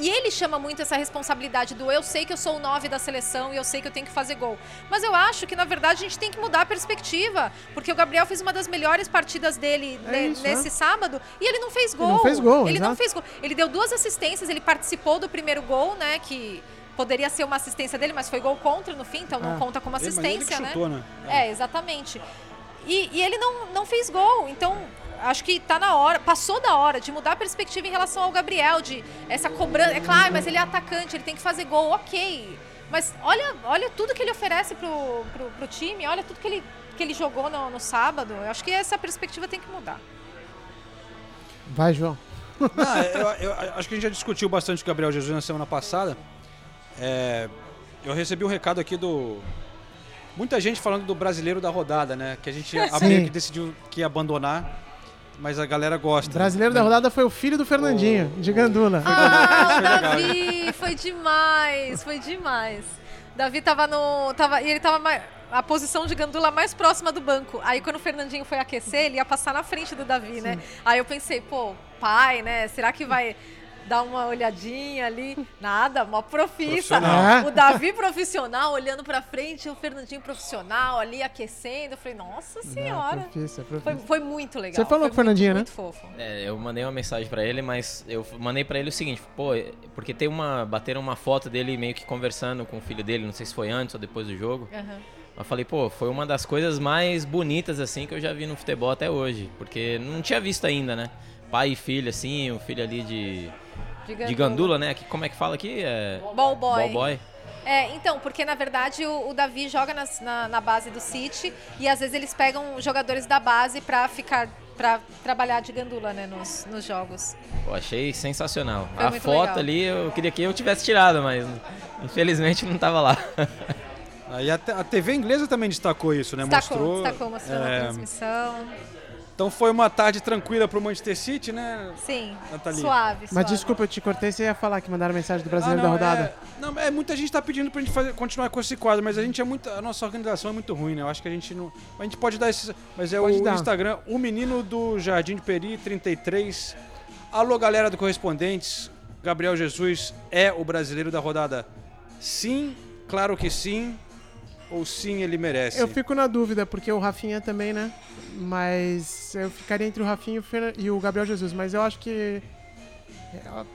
E ele chama muito essa responsabilidade do eu sei que eu sou o 9 da seleção e eu sei que eu tenho que fazer gol. Mas eu acho que, na verdade, a gente tem que mudar a perspectiva. Porque o Gabriel fez uma das melhores partidas dele É ne- isso, nesse né? sábado e ele não fez gol. não fez gol, Ele não exato. fez gol. Ele deu duas assistências, ele participou do primeiro gol, né? Que poderia ser uma assistência dele, mas foi gol contra no fim, então não Ah. conta como Ele- mas ele que assistência, né? chutou, né? É, exatamente. E, e ele não, não fez gol, então acho que tá na hora, passou da hora de mudar a perspectiva em relação ao Gabriel, de essa cobrança. É claro, mas ele é atacante, ele tem que fazer gol, ok. Mas olha, olha tudo que ele oferece pro, pro, pro time, olha tudo que ele, que ele jogou no, no sábado. Eu acho que essa perspectiva tem que mudar. Vai, João. Não, eu, eu acho que a gente já discutiu bastante o Gabriel Jesus na semana passada. É, eu recebi um recado aqui do. Muita gente falando do brasileiro da rodada, né? Que a gente meio que decidiu que ia abandonar, mas a galera gosta. O brasileiro da rodada foi o filho do Fernandinho, de Gandula. Ah, Foi o legal, Davi, foi demais, foi demais. Davi tava no. Tava, e ele tava mais, a posição de gandula mais próxima do banco. Aí quando o Fernandinho foi aquecer, ele ia passar na frente do Davi, né? Aí eu pensei, pô, pai, né? Será que vai dar uma olhadinha ali? Nada, uma profissa. O Davi profissional olhando pra frente, o Fernandinho profissional ali aquecendo. Eu falei, nossa senhora. profissa, Foi, profissa. foi muito legal. Você falou foi com o Fernandinho, muito, né? Muito fofo. É, eu mandei uma mensagem pra ele, mas eu mandei pra ele o seguinte, pô, porque tem uma bateram uma foto dele meio que conversando com o filho dele, não sei se foi antes ou depois do jogo. Aham. Mas falei, pô, foi uma das coisas mais bonitas assim que eu já vi no futebol até hoje, porque não tinha visto ainda, né? Pai e filho assim, o filho ali de De de gandula, né? Que, como é que fala aqui? É Ball boy. ball boy. É, então, porque na verdade o, o Davi joga nas- na, na base do City e às vezes eles pegam jogadores da base pra ficar para trabalhar de gandula, né, nos, nos jogos. Pô, achei sensacional. Foi a foto legal. ali eu queria que eu tivesse tirado, mas infelizmente não tava lá. Aí a, te- a TV inglesa também destacou isso, né? Destacou, Mostrou. destacou, mostrando é, a transmissão. Então foi uma tarde tranquila pro Manchester City, né? Sim, Nathalie. suave, Mas suave. desculpa, eu te cortei, você ia falar que mandaram mensagem do Ah, brasileiro não, da rodada. É, não, é, muita gente tá pedindo pra gente fazer, continuar com esse quadro, mas a gente é muito. A nossa organização é muito ruim, né? Eu acho que a gente não. A gente pode dar esses. Mas é Pode o dar. Instagram, o menino do Jardim de Peri, 33. Alô, galera do Correspondentes. Gabriel Jesus é o brasileiro da rodada. Sim, claro que sim. Ou sim, ele merece. Eu fico na dúvida, porque o Rafinha também, né? Mas eu ficaria entre o Rafinha e o Gabriel Jesus, mas eu acho que.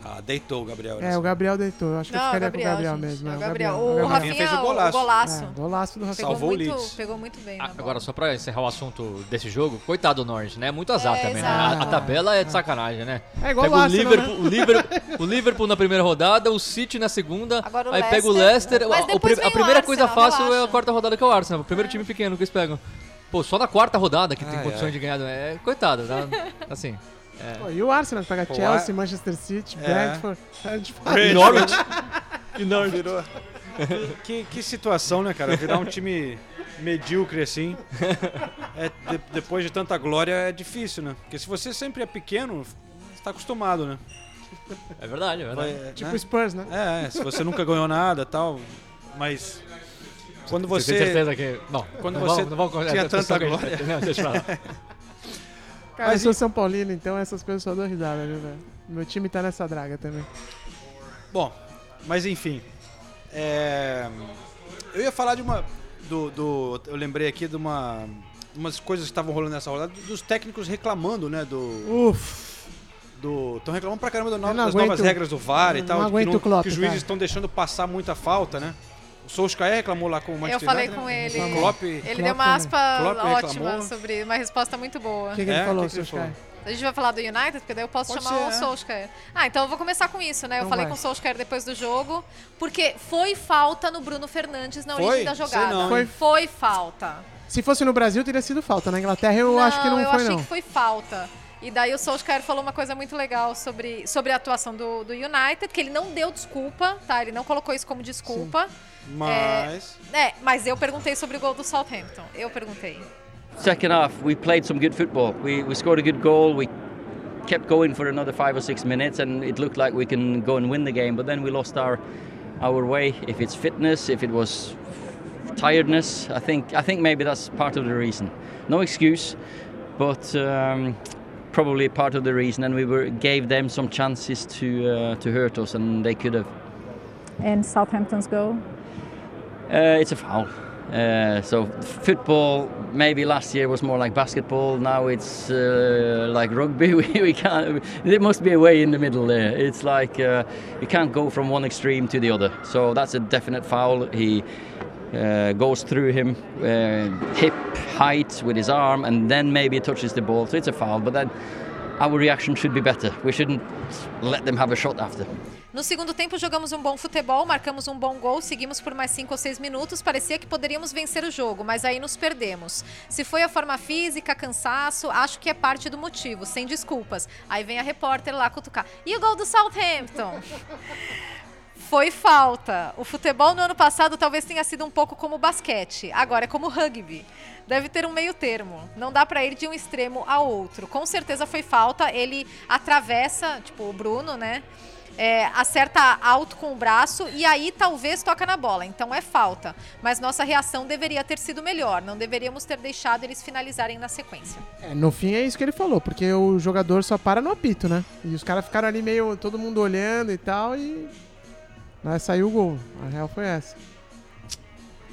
Ah, deitou o Gabriel. É, o Gabriel deitou. Eu acho que eu Não, ficaria Gabriel, com o Gabriel gente, mesmo. é é, o Gabriel. é O, Gabriel. Rafinha fez o o golaço. golaço. É, golaço do Rafinha. Pegou Salvou o muito, Leeds. pegou muito bem. Ah, agora, só pra encerrar o assunto desse jogo, coitado do Norte, né? Muito azar É, também, né? A, a tabela é de sacanagem, né? É igual Pega o o Liverpool, né? o, Liverpool, o Liverpool na primeira rodada, o City na segunda, Agora o aí pega o Leicester. A- o o primeira coisa fácil é a quarta rodada que é o Arsenal, o primeiro time pequeno que eles pegam. Pô, só na quarta rodada que tem condições de ganhar. É, coitado, tá? Assim. Pô, e o Arsenal pega Pô, Chelsea, Manchester City, É. Brentford. É de fato. Norwich. e Norwich. Virou. Que, que situação, né, cara? Virar um time medíocre assim. É, de- depois de tanta glória é difícil, né? Porque se você sempre é pequeno, você tá acostumado, né? É verdade, é verdade. Vai- Tipo né? o Spurs, né? É, é, se você nunca ganhou nada tal. Mas. Quando Você tem você. certeza que. Bom, Quando não você vamos, não vamos, é tinha discussão tanta que a gente- glória. Não, deixa eu falar. Cara, Mas eu sou São Paulino, então essas coisas só dou risada, viu, velho? Meu time tá nessa draga também. Bom, mas enfim. é, Eu ia falar de uma. Do, do- eu lembrei aqui de uma. Umas coisas que estavam rolando nessa rodada, dos técnicos reclamando, né? Do. Uf, do Estão reclamando pra caramba do no- não das novas aguento- regras do VAR e tal. não que, aguento o Klopp, que os juízes estão deixando passar muita falta, né? O Solskjaer reclamou lá com o Eu Manchester falei United, com né? ele. Klopp, Ele Klopp deu uma aspa Klopp ótima reclamou. sobre uma resposta muito boa. o que, que É, ele falou, que que ele Solskjaer? A gente vai falar do United, porque daí eu posso Pode chamar ser, o é. Solskjaer. Ah, então eu vou começar com isso, né? Eu Então falei vai. com o Solskjaer depois do jogo, porque foi falta no Bruno Fernandes na Foi? origem da Sei jogada. não, hein? Foi falta. Se fosse no Brasil, teria sido falta. Na Inglaterra, eu acho que não eu foi, achei não. que foi falta. E daí o Solskjaer falou uma coisa muito legal sobre, sobre a atuação do, do United, que ele não deu desculpa, tá? Ele não colocou isso como desculpa. Mas. É, mas eu perguntei sobre o gol do Southampton. Eu perguntei. Second half, we played some good football. We, we scored a good goal. We kept going for another five or six minutes, and it looked like we can go and win the game. But then we lost our our way. If it's fitness, if it was tiredness, I think I think maybe that's part of the reason. No excuse, but um, probably part of the reason. And we were gave them some chances to uh, to hurt us, and they could have. And Southampton's goal? Uh, it's a foul. Uh, so football maybe last year was more like basketball. Now it's uh, like rugby. We, we can't. There must be a way in the middle there. It's like uh, you can't go from one extreme to the other. So that's a definite foul. He uh, goes through him, uh, hip height with his arm, and then maybe touches the ball. So it's a foul. But then our reaction should be better. We shouldn't let them have a shot after. No segundo tempo, jogamos um bom futebol, marcamos um bom gol, seguimos por mais 5 ou 6 minutos. Parecia que poderíamos vencer o jogo, mas aí nos perdemos. Se foi a forma física, cansaço, acho que é parte do motivo, sem desculpas. Aí vem a repórter lá cutucar. E o gol do Southampton? Foi falta. O futebol no ano passado talvez tenha sido um pouco como o basquete, agora é como o rugby. Deve ter um meio termo. Não dá pra ir de um extremo ao outro. Com certeza foi falta. Ele atravessa, tipo o Bruno, né? É, acerta alto com o braço e aí talvez toca na bola. Então é falta. Mas nossa reação deveria ter sido melhor. Não deveríamos ter deixado eles finalizarem na sequência. É, no fim é isso que ele falou, porque o jogador só para no apito, né? E os caras ficaram ali meio, todo mundo olhando e tal, e. Né, saiu o gol. A real foi essa.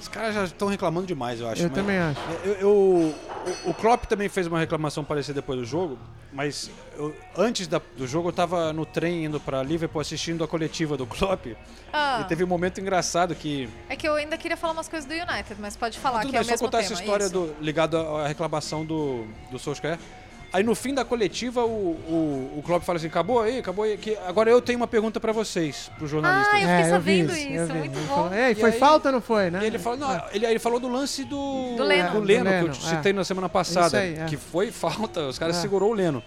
Os caras já estão reclamando demais, eu acho. Eu mas- também acho. Eu, eu- o, o Klopp também fez uma reclamação parecida depois do jogo, mas eu- antes da- do jogo eu tava no trem indo pra Liverpool assistindo a coletiva do Klopp Ah, e teve um momento engraçado que É que eu ainda queria falar umas coisas do United, mas pode falar tudo que é bem, o só mesmo contar tema. essa história isso. do, ligado à à reclamação do, do Solskjaer. Aí no fim da coletiva o, o, o Klopp fala assim, acabou aí, acabou aí, que agora eu tenho uma pergunta pra vocês, pros jornalistas. Ah, eu fiquei É, vi sabendo isso, isso, eu vi. muito Ele bom. falou, Ei, E foi aí- falta ou não foi, né? E ele falou, não, ele, ele falou do lance do, Do Leno. do Do Leno, que Leno, eu te citei na semana Isso passada, aí, é. que foi falta, os caras É. segurou o Leno.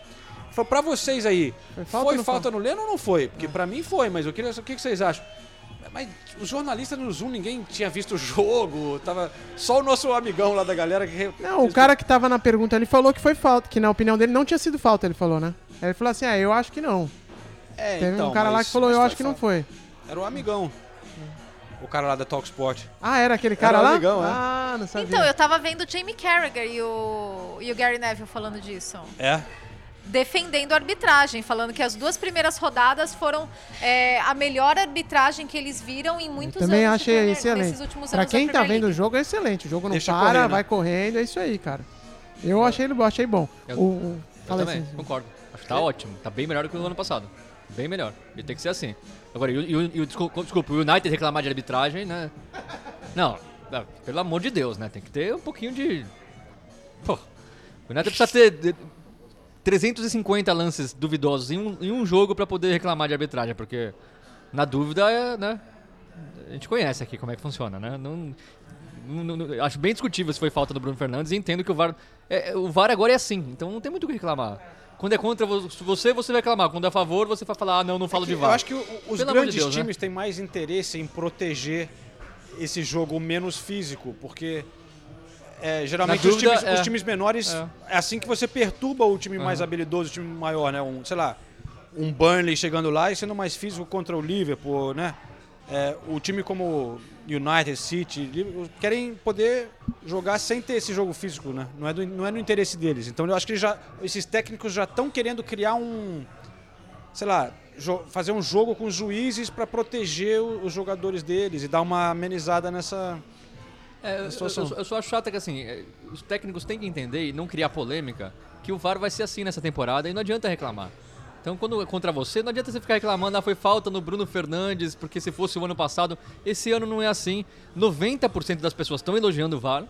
Falou, pra vocês aí, Foi foi falta falta, foi? no Leno ou não foi? Porque pra mim foi, mas eu queria o que, que vocês acham? Mas os jornalistas no Zoom, ninguém tinha visto o jogo. Tava só o nosso amigão lá da galera que. Não, o cara que tava na pergunta, ele falou que foi falta, que na opinião dele não tinha sido falta, ele falou, né? Aí ele falou assim, ah, eu acho que não. É, Teve então, um cara lá que falou, eu acho que não foi. Era o amigão. O cara lá da Talksport. Ah, era aquele cara Era lá? amigão, é. Ah, não sabia. Então, eu tava vendo o Jamie Carragher e o, e o Gary Neville falando disso. É. Defendendo a arbitragem, falando que as duas primeiras rodadas foram é, a melhor arbitragem que eles viram em muitos Também anos. de achei Premier- excelente. Da quem tá vendo o League. jogo é excelente. O jogo não Deixa para, correr, né? vai correndo, é isso aí, cara. Eu achei ele achei bom. Eu- O, o, Eu também, assim, concordo. Acho que tá ótimo. Tá bem melhor do que o ano passado. Bem melhor. E tem que ser assim. Agora, e o, e o- e o- desculpa, desculpa, o United reclamar de arbitragem, né? Não, não, pelo amor de Deus, né? Tem que ter um pouquinho de. Pô, o United precisa ter 350 lances duvidosos em um, em um jogo pra poder reclamar de arbitragem, porque na dúvida, é, né? A gente conhece aqui como é que funciona, né? Não, não- não- acho bem discutível se foi falta do Bruno Fernandes e entendo que o VAR. é, é, o VAR agora é assim, então não tem muito o que reclamar. Quando é contra vo- você, você vai reclamar. Quando é a favor, você vai falar, ah, não, não falo de VAR. Eu acho que o- os Pelo amor de grandes Deus, né? times têm mais interesse em proteger esse jogo menos físico, porque é, geralmente Na os, dúvida, times, os é. times menores É. é. assim que você perturba o time mais Aham. habilidoso, o time maior, né? Um, sei lá, um Burnley chegando lá e sendo mais físico contra o Liverpool, né? É, o time como United, City, Liverpool, querem poder jogar sem ter esse jogo físico, né? Não é, do- não é no interesse deles. Então eu acho que já, esses técnicos já estão querendo criar um, sei lá, fazer um jogo com os juízes para proteger os jogadores deles e dar uma amenizada nessa. É, eu, eu, situação. eu, eu só acho chata que assim, é, os técnicos têm que entender e não criar polêmica que o VAR vai ser assim nessa temporada e não adianta reclamar. Então, quando é contra você, não adianta você ficar reclamando, ah, foi falta no Bruno Fernandes, porque se fosse o ano passado, esse ano não é assim. 90% das pessoas estão elogiando o VAR,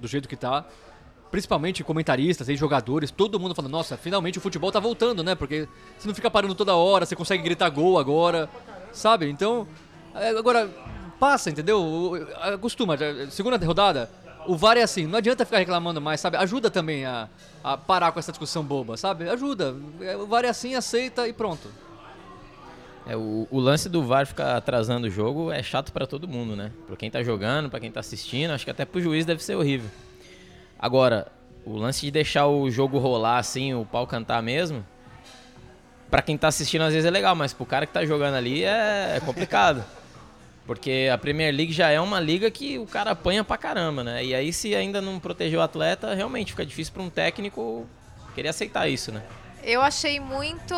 do jeito que tá. Principalmente comentaristas e jogadores, todo mundo falando, nossa, finalmente o futebol tá voltando, né? Porque você não fica parando toda hora, você consegue gritar gol agora, sabe? Então, é, agora, passa, entendeu? Acostuma, segunda rodada, o VAR é assim, não adianta ficar reclamando mais, sabe? Ajuda também a, a parar com essa discussão boba, sabe? Ajuda. É, O VAR é assim, aceita e pronto. É, o, o lance do VAR ficar atrasando o jogo é chato pra todo mundo, né? Pra quem tá jogando, pra quem tá assistindo, acho que até pro juiz deve ser horrível. Agora, o lance de deixar o jogo rolar assim, o pau cantar mesmo, pra quem tá assistindo às vezes é legal, mas pro cara que tá jogando ali é complicado. Porque a Premier League já é uma liga que o cara apanha pra caramba, né? E aí se ainda não proteger o atleta, realmente fica difícil pra um técnico querer aceitar isso, né? Eu achei muito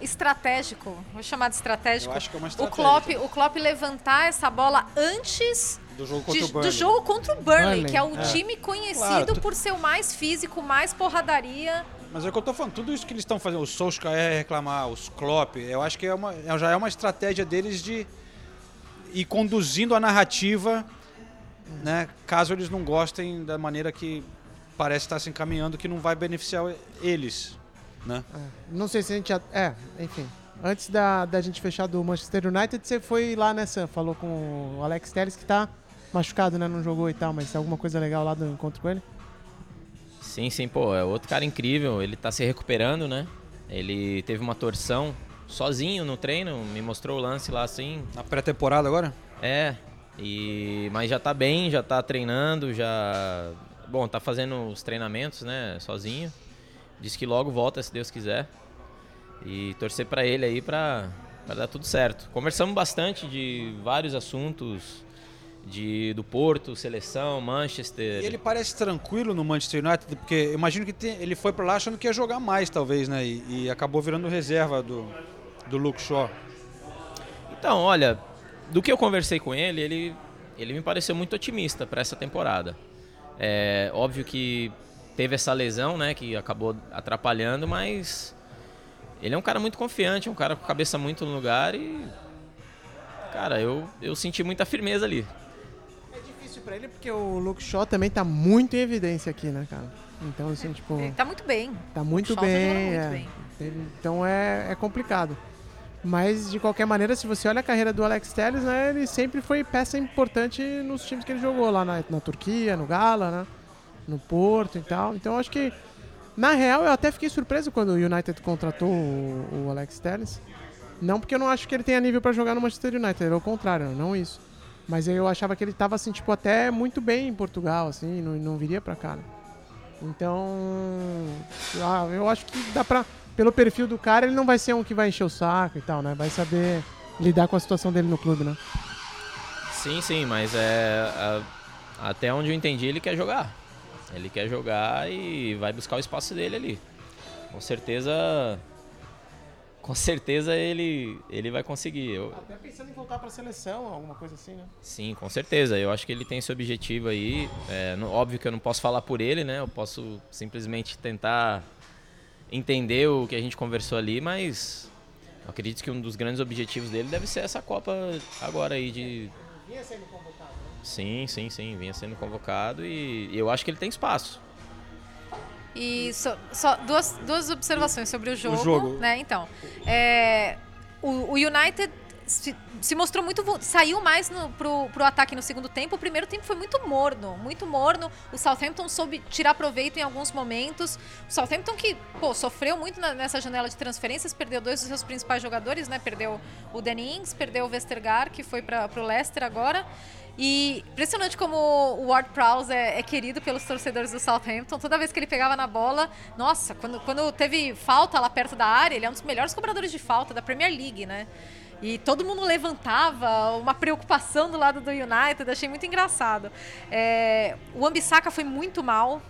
estratégico, vou chamar de estratégico. Eu acho que é uma o estratégia. Klopp, o Klopp levantar essa bola antes Do jogo de- contra o Burnley. jogo contra o Burnley, Burnley, que é o é. time conhecido Claro, tu- por ser o mais físico, mais porradaria. Mas é o que eu tô falando, tudo isso que eles estão fazendo, o Solskjaer reclamar, os Klopp, eu acho que é uma, já é uma estratégia deles de ir conduzindo a narrativa, né? Caso eles não gostem da maneira que parece estar se encaminhando, que não vai beneficiar eles, né? Não sei se a gente já. É, enfim. Antes da, da gente fechar do Manchester United, você foi lá nessa. Falou com o Alex Telles que tá machucado, né? Não jogou e tal, mas tem alguma coisa legal lá do encontro com ele? Sim, sim, pô, é outro cara incrível. Ele tá se recuperando, né? Ele teve uma torção sozinho no treino, me mostrou o lance lá assim. Na pré-temporada agora? É, e mas já tá bem, já tá treinando, já. Bom, tá fazendo os treinamentos, né, sozinho. Diz que logo volta, se Deus quiser. E torcer pra ele aí pra, pra dar tudo certo. Conversamos bastante de vários assuntos. De, do Porto, seleção, Manchester. E ele parece tranquilo no Manchester United, porque imagino que tem- ele foi pra lá achando que ia jogar mais, talvez, né? E, e acabou virando reserva do, do Luke Shaw. Então, olha, do que eu conversei com ele, ele, ele me pareceu muito otimista para essa temporada. É óbvio que teve essa lesão, né, que acabou atrapalhando, mas ele é um cara muito confiante, é um cara com a cabeça muito no lugar e cara, eu, eu senti muita firmeza ali. É difícil pra ele porque o Luke Shaw também tá muito em evidência aqui, né, cara? Então, assim, tipo. Ele tá muito bem. Tá muito tá bem, muito é. bem. Então é, é complicado. Mas, de qualquer maneira, se você olha a carreira do Alex Telles, né, ele sempre foi peça importante nos times que ele jogou lá na, na Turquia, no Gala, né, no Porto e tal. Então, acho que, na real, eu até fiquei surpreso quando o United contratou o, o Alex Telles. Não porque eu não acho que ele tenha nível pra jogar no Manchester United, ao contrário, não isso. Mas eu achava que ele tava assim, tipo, até muito bem em Portugal, assim, não, não viria pra cá. né? Então, ah, eu acho que dá pra. Pelo perfil do cara, ele não vai ser um que vai encher o saco e tal, né? Vai saber lidar com a situação dele no clube, né? Sim, sim, mas é. a- até onde eu entendi, ele quer jogar. Ele quer jogar e vai buscar o espaço dele ali. Com certeza. Com certeza ele, ele vai conseguir. Eu, Até pensando em voltar pra seleção, alguma coisa assim, né? Sim, com certeza. Eu acho que ele tem esse objetivo aí. É, no- óbvio que eu não posso falar por ele, né? Eu posso simplesmente tentar entender o que a gente conversou ali, mas eu acredito que um dos grandes objetivos dele deve ser essa Copa agora aí de. Vinha sendo convocado, né? Sim, sim, sim, vinha sendo convocado e eu acho que ele tem espaço. E só, só duas, duas observações sobre o jogo. jogo. Né? Então, é, o, o United se, se mostrou muito. saiu mais no, pro, pro ataque no segundo tempo. O primeiro tempo foi muito morno, muito morno. O Southampton soube tirar proveito em alguns momentos. O Southampton que, pô, sofreu muito na- nessa janela de transferências, perdeu dois dos seus principais jogadores, né? Perdeu o Danny perdeu o Westergaard, que foi para pro Leicester agora. E impressionante como o Ward Prowse é, é querido pelos torcedores do Southampton. Toda vez que ele pegava na bola, nossa, quando, quando teve falta lá perto da área, ele é um dos melhores cobradores de falta da Premier League, né? E todo mundo levantava, uma preocupação do lado do United, achei muito engraçado. É, o Ambissaca foi muito mal.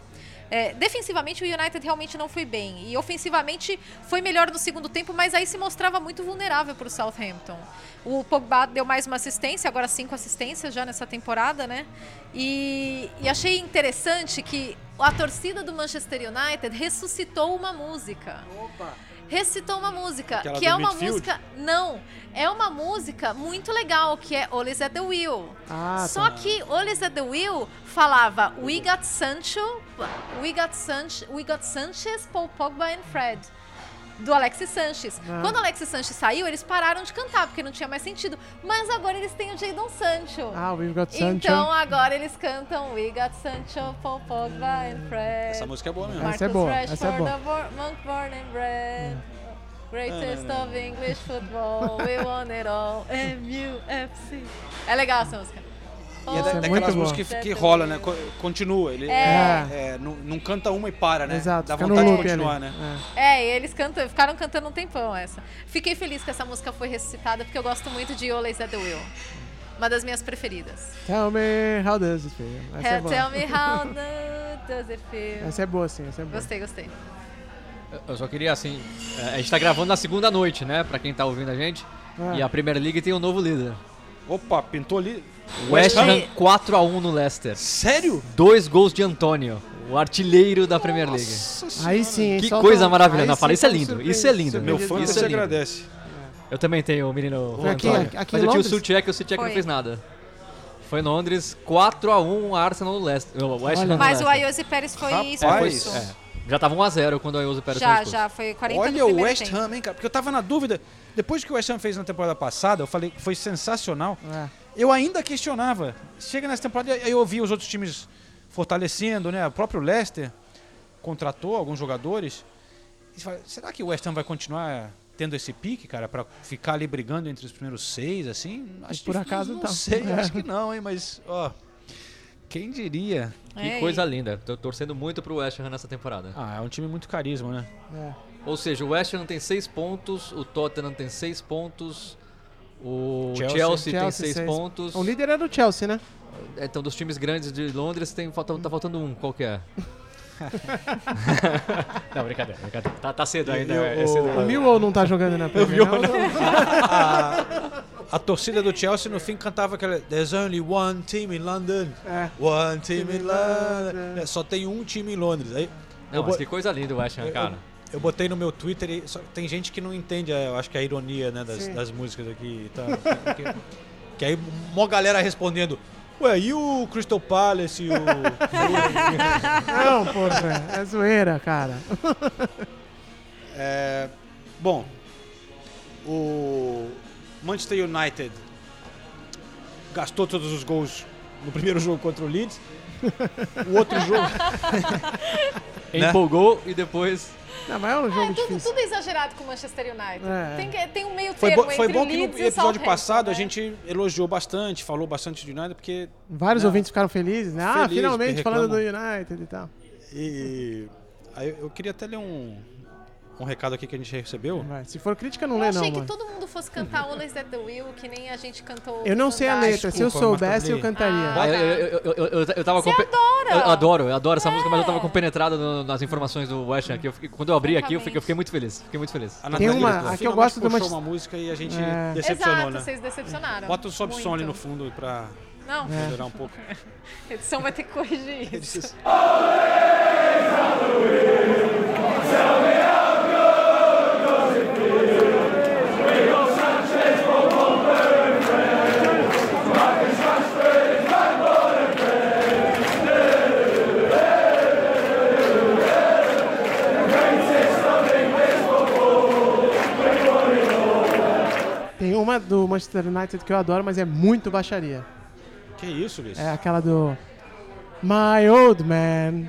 É, defensivamente o United realmente não foi bem e ofensivamente foi melhor no segundo tempo, mas aí se mostrava muito vulnerável para o Southampton. O Pogba deu mais uma assistência, agora cinco assistências já nessa temporada, né? E, e achei interessante que a torcida do Manchester United ressuscitou uma música. Recitou uma música, Aquela que é uma midfield? música. Não, é uma música muito legal, que é Always at the Wheel. Ah, Só tá. que Always at the Wheel falava We got Sancho, We got Sancho, We got Sanchez, Paul Pogba and Fred. Do Alexis Sanches. Ah. Quando o Alexis Sanches saiu, eles pararam de cantar, porque não tinha mais sentido. Mas agora eles têm o Jadon Sancho. Ah, o We've Got Sancho. Então agora eles cantam We got Sancho, Paul Pogba and Fred. Essa música é boa mesmo. Marcus Essa é boa, essa é Rashford, boa. the Bor- Monk born and bred. Greatest of English football, we won it all. MUFC. É legal essa música. E é da- é daquelas músicas que, que rola, né? Co- Continua. Ele É. é, não, não canta uma e para, né? Exato, Dá vontade de continuar, ali. né? É, e eles cantam, ficaram cantando um tempão essa. Fiquei feliz que essa música foi ressuscitada, porque eu gosto muito de Always at the Wheel. Uma das minhas preferidas. É. Tell me how does it feel? Essa é Tell boa. me how does it feel? Essa é boa, sim, essa é boa. Gostei, gostei. Eu só queria, assim, é, a gente tá gravando na segunda noite, né? Pra quem tá ouvindo a gente. Ah. E a Premier League tem um novo líder. Opa, pintou ali. West Ham. Ham 4x1 no Leicester. Sério? Dois gols de Antônio, o artilheiro da Premier League. Aí sim, Que só coisa maravilhosa. Não, sim fala, isso é lindo, isso é lindo. Meu fã Isso se é agradece. Eu também tenho o menino Foi aqui, Antônio. aqui em Mas eu tinha o Londres? Suchek, o Suchek não fez nada. Foi em Londres, 4x1 Arsenal no Leicester. O West Ham Mas o. Ayoze Pérez foi Rapaz, expulso. É, já tava 1x0 quando o Ayoso Pérez foi Já, expulso. já, foi 40 do Olha o West tempo. Ham, hein, cara? Porque eu tava na dúvida. Depois que o West Ham fez na temporada passada, eu falei que foi sensacional. É. Eu ainda questionava. Chega nessa temporada, aí eu ouvi os outros times fortalecendo, né? O próprio Leicester contratou alguns jogadores. E fala, será que o West Ham vai continuar tendo esse pique, cara, pra ficar ali brigando entre os primeiros seis, assim? Acho por que- acaso não tá. sei, É. acho que não, hein, mas ó, quem diria? Que É, coisa linda. Tô torcendo muito pro West Ham nessa temporada. Ah, é um time muito carisma, né? É. Ou seja, o West Ham tem 6 pontos, o Tottenham tem 6 pontos, o Chelsea. Chelsea, tem Chelsea, 6 seis. pontos. O líder era o Chelsea, né? Então, dos times grandes de Londres, tem, falta, tá faltando um. Qual que é? não, brincadeira, brincadeira. Tá, tá cedo ainda. É cedo. O Millwall não tá jogando na Premier, não? a, a torcida do Chelsea no fim cantava aquela There's only one team in London. É. One team in London. É, Só tem um time em Londres. Aí Não, mas que coisa linda o West Ham, cara. eu botei no meu Twitter e só- tem gente que não entende, é, eu acho que a ironia né, das, das músicas aqui. tal. que, que aí mó galera respondendo. Ué, e o Crystal Palace e o. Não, porra, é zoeira, cara. É, bom, o Manchester United gastou todos os gols no primeiro jogo contra o Leeds. O outro jogo. né? Empolgou e depois. Não, mas é um jogo Tudo, difícil. tudo exagerado com o Manchester United. É. Tem, que- tem um meio Foi, termo bo- foi bom que no episódio passado a né? gente elogiou bastante, falou bastante de United, porque. Vários né, ouvintes ficaram felizes, né? ah, Feliz, finalmente porque falando do. United e tal. E. Aí eu queria até ler um, um recado aqui que a gente recebeu. Vai, Se for crítica, não Eu lê, achei não, que mano. todo mundo fosse cantar Always at the Wheel, que nem a gente cantou. Eu não sei a letra. Se eu Desculpa, soubesse, eu cantaria. Ah, eu, eu, eu, eu, eu, eu tava Você compe- adora! Eu adoro, eu adoro essa música, mas eu tava É. compenetrado no- nas informações do West aqui. Eu fiquei- quando eu abri aqui, eu fiquei, eu fiquei muito feliz. Fiquei muito feliz. A Tem uma- aqui eu gosto puxou Manchester- uma música e a gente É. decepcionou, Exato, né? vocês decepcionaram. Bota o sobe som ali no fundo pra Não, melhorar um pouco. a edição vai ter que corrigir isso. Tem uma do Manchester United que eu adoro, mas é muito baixaria. Que isso, Luiz? É aquela do My Old Man.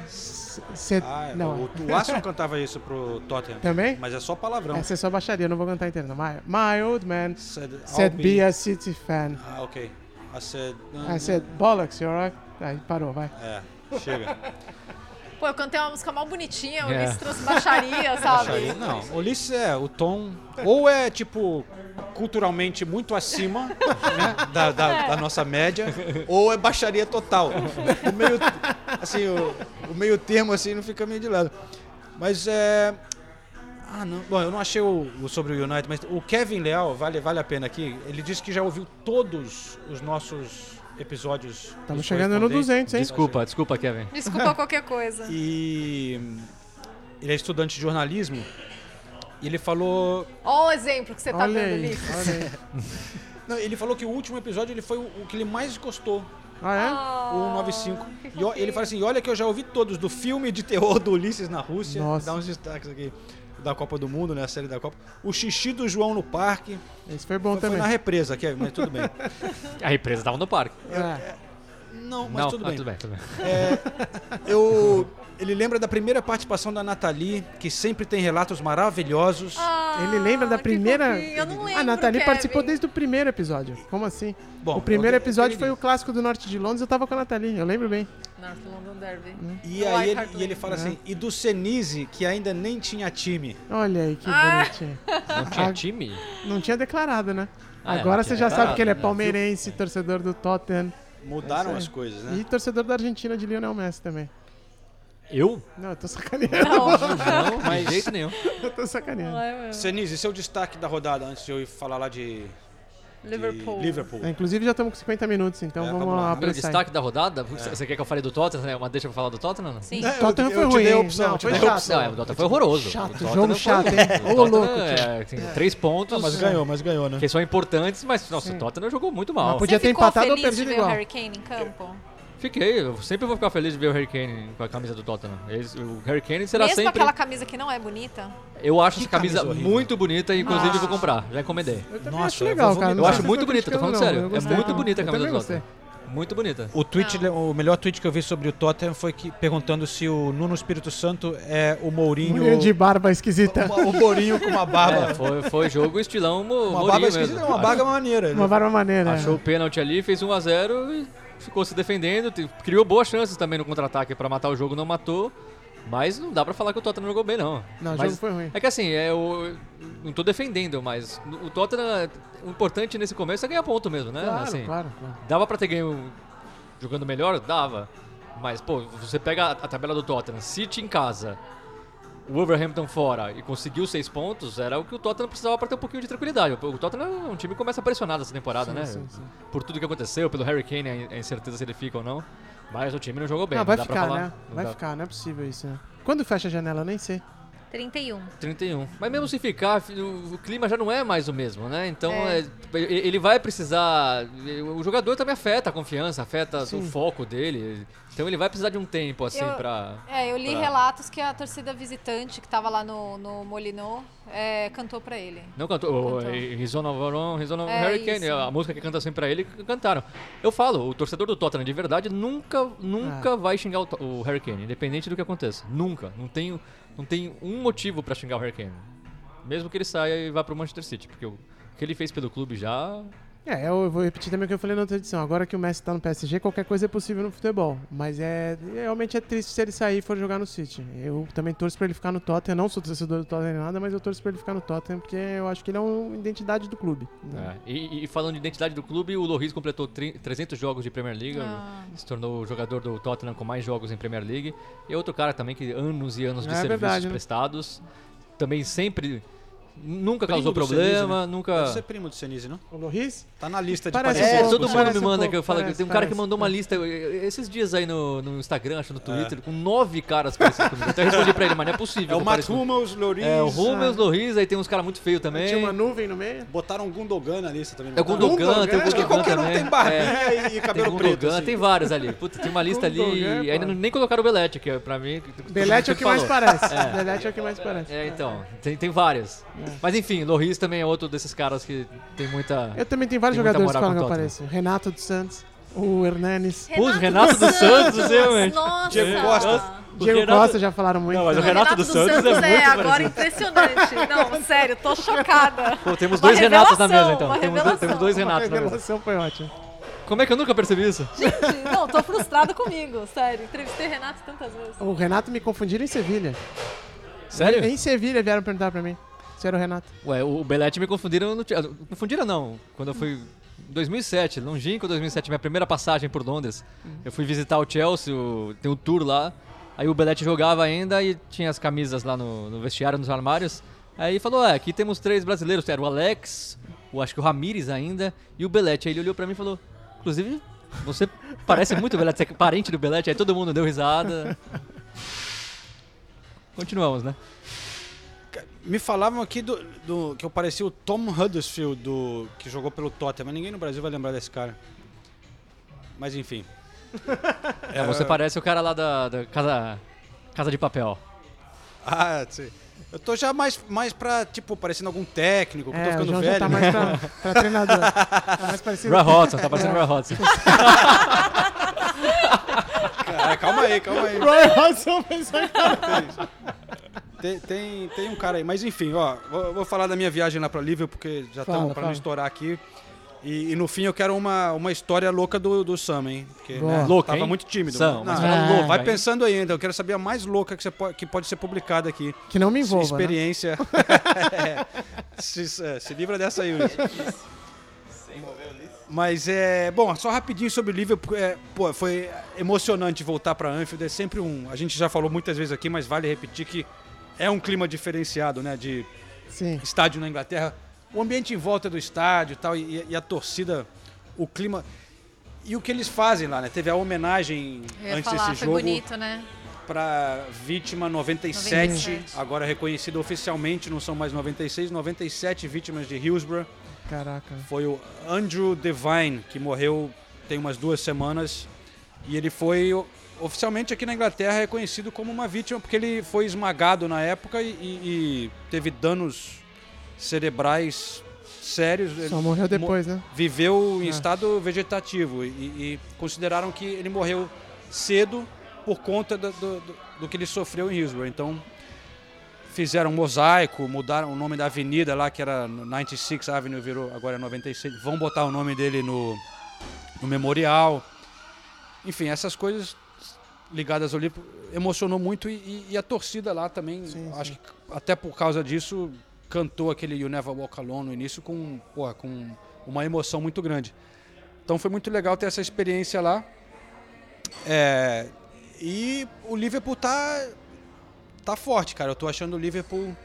Said... Ah, não, o, o Arsenal cantava isso pro Tottenham. Também? Mas é só palavrão. essa é só baixaria, não vou cantar inteira. não. My, my Old Man Said, said be a City fan. Ah, ok. I said... I said, bollocks, you're right. Aí parou, vai. É, chega. Pô, eu cantei uma música mal bonitinha, o É. Ulisses trouxe baixaria, sabe? Baixaria. Não, Ulisses é o tom... Ou é, tipo, culturalmente muito acima né, da, da, da nossa média, ou é baixaria total. O meio, assim, o, o meio termo, assim, não fica meio de lado. Mas é... Ah, não. Bom, eu não achei o, o sobre o United, mas o Kevin Leal, vale, vale a pena aqui, ele disse que já ouviu todos os nossos episódios. Estamos chegando no correspondentes. 200, hein? Desculpa, desculpa, Kevin. Desculpa qualquer coisa. E ele é estudante de jornalismo. E ele falou. Olha o exemplo que você tá Olha dando, aí. Não, ele falou que o último episódio ele foi o, o que ele mais gostou. Ah, O 195. E ó, ele fala assim: olha que eu já ouvi todos, do filme de terror do Ulisses na Rússia. Nossa. Dá uns destaques aqui. Da Copa do Mundo, né? A série da Copa. O xixi do João no parque. é? Esse foi bom Foi, foi também. na represa, Kevin, mas tudo bem. A represa tava no parque. É. Não, mas não, tudo ah, bem. tudo bem, tudo bem. Eu, ele lembra da primeira participação da Nathalie, que sempre tem relatos maravilhosos. Ele lembra da Ah, primeira. fofinho. Eu não lembro, a Nathalie Kevin. participou desde o primeiro episódio. Como assim? Bom, o primeiro episódio foi o clássico do norte de Londres, eu tava com a Nathalie, eu lembro bem. North London Derby. E Do aí ele, e ele fala assim, e do Senise, que ainda nem tinha time. Olha aí, que Ah! bonitinho. Não tinha Ah, time? Não tinha declarado, né? Ah, é, Agora você já sabe que ele é né? palmeirense, torcedor do Tottenham. Mudaram É as coisas, né? E torcedor da Argentina de Lionel Messi também. Eu? Não, eu tô sacaneando. Não, Não, Mas- de jeito nenhum. eu tô sacaneando. é. Senise, seu destaque da rodada, antes de eu ir falar lá de Liverpool. Liverpool. É, inclusive já estamos com 50 minutos, então É, vamos, vamos lá. Meu apressar. destaque da rodada? Você quer que eu fale do Tottenham? né? Uma deixa pra falar do Tottenham? Não? Sim. É, Tottenham eu, foi eu te ruim, dei a hein? opção. Não, te dei chato. opção. Não, o Tottenham foi horroroso. Chato, O Tottenham jogo foi chato, hein? Ô, O Tottenham, louco, é, assim, Três pontos. Mas ganhou, mas ganhou, né? Que são importantes, mas nossa, o Tottenham jogou muito mal. Mas podia Você ter empatado ou feliz de perdido ver igual. o Harry Kane em campo? Fiquei, eu sempre vou ficar feliz de ver o Harry Kane com a camisa do Tottenham. Eles- o Harry Kane será Mesmo sempre. aquela camisa que não é bonita? Eu acho Que essa camisa, camisa horrível. muito bonita e inclusive Ah. vou comprar. Já encomendei. Eu também Nossa, acho eu legal, vou cara. vomitar. não Eu sei acho se muito bonita, tô falando criticando, sério. não, eu É muito bonita a Eu camisa também do Tottenham. Muito bonita. O, tweet, o melhor tweet que eu vi sobre o Tottenham foi que, perguntando se o Nuno Espírito Santo é o Mourinho... Unha de barba esquisita. o Mourinho com uma barba. É, foi, foi jogo estilão Mo- uma Mourinho barba mesmo. esquisita, uma barba maneira. Uma barba maneira. Achou o pênalti ali, fez 1x0 e ficou se defendendo. Criou boas chances também no contra-ataque pra matar o jogo, não matou. Mas não dá pra falar que o Tottenham jogou bem, não. Não, o Mas jogo foi ruim. É que assim, é, eu não tô defendendo, mas o Tottenham, o importante nesse começo é ganhar ponto mesmo, né? Claro, assim, claro, claro. Dava pra ter ganho jogando melhor? Dava. Mas, pô, você pega a, a tabela do Tottenham, City em casa, Wolverhampton fora e conseguiu seis pontos, era o que o Tottenham precisava pra ter um pouquinho de tranquilidade. O, o Tottenham é um time que começa pressionado essa temporada, Sim, né? sim, sim. Por tudo que aconteceu, pelo Harry Kane, a in- a incerteza se ele fica ou não. Mas o time não jogou bem. Não, vai dá pra ficar, né? Não Vai dá. ficar, não é possível isso, né? Quando fecha a janela, eu nem sei. 31. 31. Mas mesmo se ficar, o, o clima já não é mais o mesmo, né? Então É. é, ele vai precisar. O jogador também afeta a confiança, afeta o Sim. foco dele. Então ele vai precisar de um tempo assim Eu- pra. É, eu li pra- relatos que a torcida visitante que tava lá no, no Molinô é, cantou pra ele. Não cantou. Cantou. Rizona Varón, Rizona É, Hurricane, isso. a música que canta sempre pra ele, cantaram. Eu falo, o torcedor do Tottenham de verdade nunca, nunca Ah. vai xingar o, o Hurricane, independente do que aconteça. Nunca. Não tem, não tem um motivo pra xingar o Hurricane. Mesmo que ele saia e vá pro Manchester City, porque o que ele fez pelo clube já. É, eu vou repetir também o que eu falei na outra edição. Agora que o Messi tá no PSG, qualquer coisa é possível no futebol. Mas é realmente é triste se ele sair e for jogar no City. Eu também torço pra ele ficar no Tottenham. Não sou torcedor do Tottenham nem nada, mas eu torço pra ele ficar no Tottenham porque eu acho que ele é uma identidade do clube. né? É, E, e falando de identidade do clube, o Loris completou tri- 300 jogos de Premier League, Ah. se tornou o jogador do Tottenham com mais jogos em Premier League. E é outro cara também que anos e anos de É serviços verdade, né? prestados. Também sempre. Nunca Primo causou problema, Senise, né? nunca. Deve ser primo do Senise, não? O Loris? Tá na lista de Parece parecidos. É, um todo mundo me um manda pouco, que eu falo. parece, tem um cara que parece. mandou uma lista eh, esses dias aí no, no Instagram, acho no Twitter, com nove caras parecidos comigo. Eu respondi pra ele, mas não é possível. É o Matt Hummels, Loris. É, o Hummels, Loris, aí tem uns caras muito feios também. Tinha uma nuvem no meio. Botaram um Gundogan na lista também. É o Gundogan, tem o Acho que Gundogan qualquer um também. tem barbinha É. e Tem cabelo o preto. Gundogan, assim. tem vários ali. Puta, tem uma lista ali Gundogan, e ainda nem colocaram o Belete, que é pra mim. Belete é o que mais parece. É. Belete é o que mais parece. É, então, tem, tem vários. Mas enfim, Loris também é outro desses caras que tem muita. Eu também tenho vários Tem jogadores que falam que eu pareço. Renato dos Santos, o Hernanes. Pô, Renato dos Santos, realmente. Nossa! Diego Costa. O Diego Renato- Costa já falaram muito. Não, mas o também. Renato dos Santos é muito agora parecido. impressionante. Não, sério, tô chocada. Pô, temos Uma dois Renatos na mesa então. uma Temos, dois- temos dois A Renatos na mesa. revelação foi ótima. Como é que eu nunca percebi isso? Gente, não, tô frustrada comigo, sério. Entrevistei Renato tantas vezes. O Renato me confundiram em Sevilha. Sério? Em Sevilha vieram perguntar pra mim se era o Renato. Ué, o Belete me confundiram no. Confundiram não. Quando eu fui em 2007, longínquo 2007, minha primeira passagem por Londres. Eu fui visitar o Chelsea, o- tem um tour lá. Aí o Belete jogava ainda e tinha as camisas lá no, no vestiário, nos armários. Aí falou, é, aqui temos três brasileiros. Era o Alex, o, acho que o Ramires ainda e o Belete. Aí ele olhou pra mim e falou, inclusive, você parece muito o Belete, você é parente do Belete. Aí todo mundo deu risada. Continuamos, né? Me falavam aqui do, do- que eu parecia o Tom Huddersfield, do, que jogou pelo Tottenham, mas ninguém no Brasil vai lembrar desse cara. Mas enfim. É, você parece o cara lá da, da casa, casa de Papel. Ah, sim. Eu tô já mais, mais pra, tipo, parecendo algum técnico, que eu tô É, o ficando João velho. já tá mais pra, pra treinador. Tá mais parecido. Roy Hodgson, tá parecendo Roy Hodgson. Cara, calma aí, calma aí. Roy Hodgson fez essa Tem, tem, tem um cara aí, mas enfim, ó, vou, vou falar da minha viagem lá pra Liverpool, porque já estamos pra não estourar aqui. E, e no fim eu quero uma, uma história louca do, do Sam, hein? Porque Boa. né, Louca, tava hein? muito tímido. Sam, Não, é, louca, vai pensando aí ainda, eu quero saber a mais louca que, você pode, que pode ser publicada aqui. Que não me envolva, né? Experiência. É, se, é, se livra dessa aí, Ulisses. Mas é. Bom, só rapidinho sobre o Liverpool. É, pô, foi emocionante voltar para Anfield. É sempre um. A gente já falou muitas vezes aqui, mas vale repetir que é um clima diferenciado, né? De Sim. estádio na Inglaterra. O ambiente em volta do estádio e tal, e, e a torcida, o clima. E o que eles fazem lá, né? Teve a homenagem antes falar, desse foi jogo bonito, né? para vítima 97, 97. agora reconhecido oficialmente, não são mais 96, 97 vítimas de Hillsborough. Caraca. Foi o Andrew Devine, que morreu tem umas duas semanas. E ele foi oficialmente aqui na Inglaterra reconhecido como uma vítima, porque ele foi esmagado na época e, e- teve danos cerebrais sérios. Só morreu mo- depois, né? Viveu em É. estado vegetativo e, e consideraram que ele morreu cedo por conta do, do- do- do que ele sofreu em Hillsborough. Então fizeram um mosaico, mudaram o nome da avenida lá, que era 96 Avenue, virou agora é 96. Vão botar o nome dele no, no memorial. Enfim, essas coisas ligadas ao livro emocionou muito e, e- a torcida lá também, acho que até por causa disso, cantou aquele You Never Walk Alone no início com, pô, com uma emoção muito grande. Então foi muito legal ter essa experiência lá. É, e o Liverpool tá, tá forte, cara. Eu tô achando o Liverpool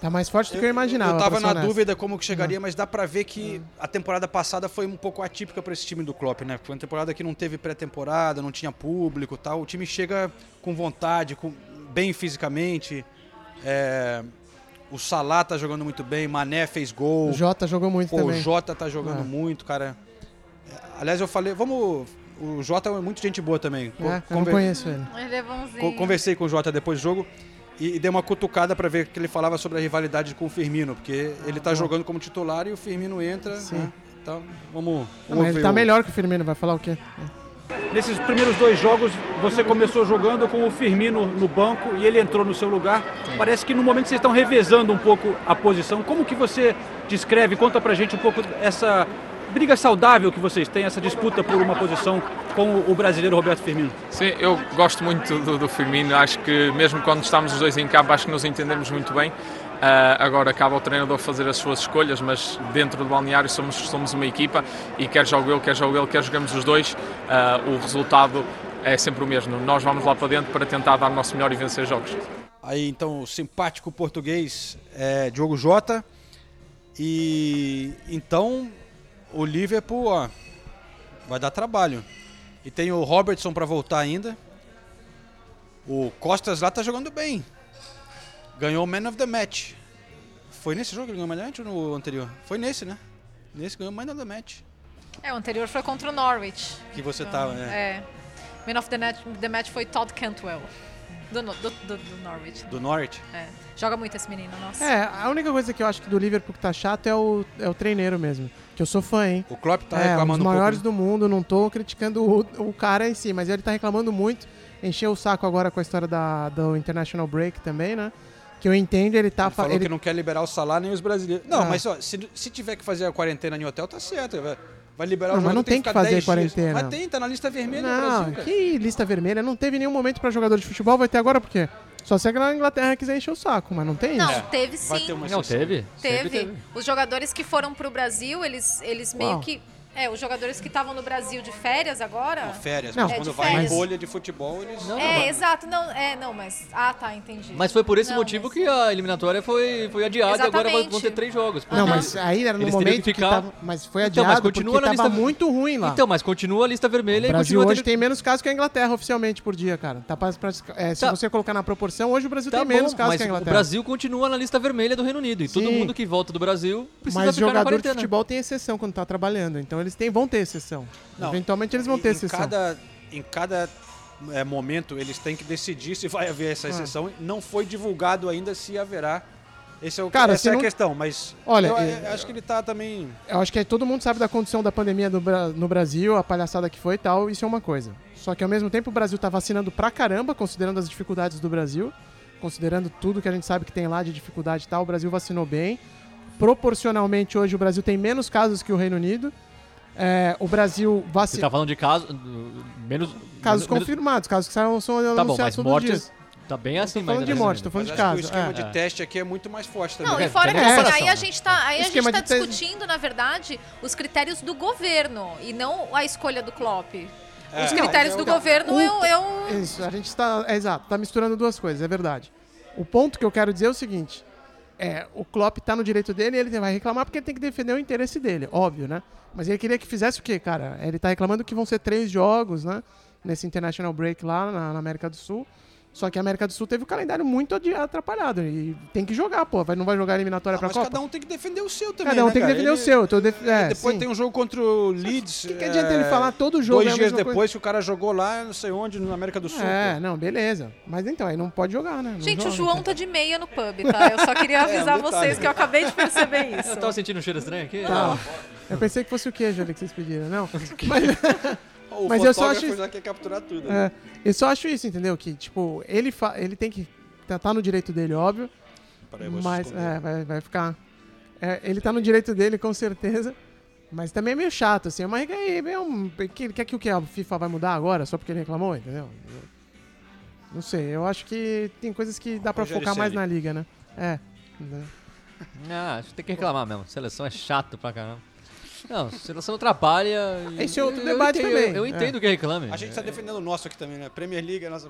Tá mais forte do que eu imaginava. eu tava na dúvida como que chegaria, mas dá pra ver que a temporada passada foi um pouco atípica pra esse time do Klopp, né? Foi uma temporada que não teve pré-temporada, não tinha público, e tal. O time chega com vontade, com bem fisicamente. É, o Salah tá jogando muito bem, Mané fez gol. O Jota jogou muito Pô, também. O Jota tá jogando É. muito, cara. Aliás, eu falei, vamos. O Jota é muito gente boa também. É, eu não conver- conheço ele. Ele é bonzinho. co- Conversei com o Jota depois do jogo e, e dei uma cutucada pra ver que ele falava sobre a rivalidade com o Firmino, porque ele tá Ah. jogando como titular e o Firmino entra. Sim. Né? Então, vamos, Não, vamos ver. ele tá o- melhor que o Firmino, vai falar o quê? Nesses primeiros dois jogos, você começou jogando com o Firmino no banco e ele entrou no seu lugar. Parece que no momento vocês estão revezando um pouco a posição. Como que você descreve, conta pra gente um pouco essa briga saudável que vocês têm, essa disputa por uma posição com o brasileiro Roberto Firmino? Sim, eu gosto muito do, do Firmino. Acho que mesmo quando estamos os dois em campo, acho que nos entendemos muito bem. Ah, agora acaba o treinador fazer as suas escolhas, mas dentro do balneário somos, somos uma equipa e quer jogo ele, quer jogo ele, quer jogamos os dois, ah, o resultado é sempre o mesmo. Nós vamos lá para dentro para tentar dar o nosso melhor e vencer jogos. Aí então o simpático português é Diogo Jota. E então o Liverpool ó, vai dar trabalho. E tem o Robertson para voltar ainda. O Costas lá tá jogando bem. Ganhou o Man of the Match. Foi nesse jogo que ele ganhou o Man of the Match ou no anterior? Foi nesse, né? Nesse ganhou o Man of the Match. É, o anterior foi contra o Norwich. Que você tava, né? É. Man of the, net, the match foi Todd Cantwell. Do, do, do, do Norwich. Do Norwich. É. Joga muito esse menino, nossa. É, a única coisa que eu acho que do Liverpool que tá chato é o, é o treineiro mesmo. Que eu sou fã, hein? O Klopp tá é, um reclamando dos um pouco, maiores né? do mundo, não tô criticando o, o cara em si, mas ele tá reclamando muito. Encheu o saco agora com a história da, do International Break também, né? Que eu entendo, ele tá... Ele fa- falou ele- que não quer liberar o salário nem os brasileiros. Não, Ah. mas ó, se, se tiver que fazer a quarentena em hotel, tá certo. Vai, vai liberar Não, o mas jogador. não tem que ficar fazer 10 dias. quarentena. Mas tem, tá na lista vermelha Não, Brasil, cara. que lista vermelha. Não teve nenhum momento pra jogador de futebol, vai ter agora por quê? Só se a Inglaterra quiser encher o saco, mas não tem Não, isso. teve sim. Não, teve. Sempre Teve. Os jogadores que foram pro Brasil, eles, eles meio Uau. que. É, os jogadores que estavam no Brasil de férias agora. Não, férias, Não, mas é quando de vai em férias. bolha de futebol, eles. é, exato. Não, é, não, mas. Ah, tá, entendi. Mas foi por esse Não, motivo mas- que a eliminatória foi, foi adiada e agora vão Exatamente. ter três jogos. Não, mas aí era no eles momento que, ficar- tava... Mas foi Então, adiado mas continua porque na lista- muito ruim lá. Então, mas continua a lista vermelha o e Brasil hoje tendo- tem menos casos que a Inglaterra oficialmente por dia, cara. Tá, pra- pra- é, se Tá. você colocar na proporção, hoje o Brasil Tá tem bom, menos casos mas que a o Inglaterra. Brasil continua na lista vermelha do Reino Unido. E todo Sim. mundo que volta do Brasil precisa Mas ficar na jogador de futebol tem exceção quando tá trabalhando. Então eles têm, vão ter exceção. Não, Eventualmente eles vão ter em exceção. Cada, em cada é, momento, eles têm que decidir se vai haver essa Ah. exceção. Não foi divulgado ainda se haverá. Esse é o, Cara, essa é a não- questão, mas Olha, eu, é- eu acho que ele tá também. Eu acho que todo mundo sabe da condição da pandemia no, no Brasil, a palhaçada que foi e tal, isso é uma coisa. Só que ao mesmo tempo o Brasil tá vacinando pra caramba, considerando as dificuldades do Brasil, considerando tudo que a gente sabe que tem lá de dificuldade e tal, o Brasil vacinou bem. Proporcionalmente hoje o Brasil tem menos casos que o Reino Unido. É, o Brasil Você vacinou. tá falando de casos. Menos. Casos menos- confirmados, casos que são, são Tá bom, anunciados mas todos os mortes. dias. Tá bem assim, Tô falando mas de morte, tô falando Mas de que o casos. esquema é. de teste aqui é muito mais forte também. Não, É, e fora que tem assim, aí a gente tá, aí a gente tá te- discutindo, na verdade, os critérios do governo e não a escolha do Klopp. É. Os Não, critérios é do o- governo o- eu, eu Isso, a gente está. É exato, tá misturando duas coisas, é verdade. O ponto que eu quero dizer é o seguinte: é, o Klopp tá no direito dele e ele vai reclamar porque ele tem que defender o interesse dele, óbvio, né? Mas ele queria que fizesse o quê, cara? Ele tá reclamando que vão ser três jogos, né? Nesse International Break lá na, na América do Sul. Só que a América do Sul teve o calendário muito atrapalhado. E tem que jogar, pô. Vai, não vai jogar eliminatória Ah, pra mas Copa? cada um tem que defender o seu também. Cada um né, tem que cara? defender o Ele- seu. Eu tô def- é, depois sim. tem um jogo contra o Leeds. que que adianta ele falar todo jogo é Dois a dias depois coisa? que o cara jogou lá, não sei onde, na América do Sul. É, pô. não, beleza. Mas então, aí não pode jogar, né? Não Gente, o joga, João então. tá de meia no pub, tá? Eu só queria avisar um detalhe. vocês que eu acabei de perceber isso. Eu tava sentindo um cheiro estranho aqui. Tá. Eu pensei que fosse o queijo ali que vocês pediram, não. Mas, O Mas eu só acho- já quer capturar tudo. né? é, eu só acho isso, entendeu? Que, tipo, ele, fa- ele tem que. Tá, tá no direito dele, óbvio. Vou mas é, vai, vai ficar. é, ele tá no direito dele, com certeza. Mas também é meio chato, assim. Mas é, é um, que- quer que o que? A FIFA vai mudar agora só porque ele reclamou, entendeu? Eu- não sei, eu acho que tem coisas que dá pra focar mais na liga, né? É. né? Ah, acho que tem que reclamar mesmo. Seleção é chato pra caramba. Não, seleção atrapalha. e- Esse é outro eu debate entendo, também. Eu, eu entendo que reclame. A gente tá defendendo o nosso aqui também, né? Premier League, a nossa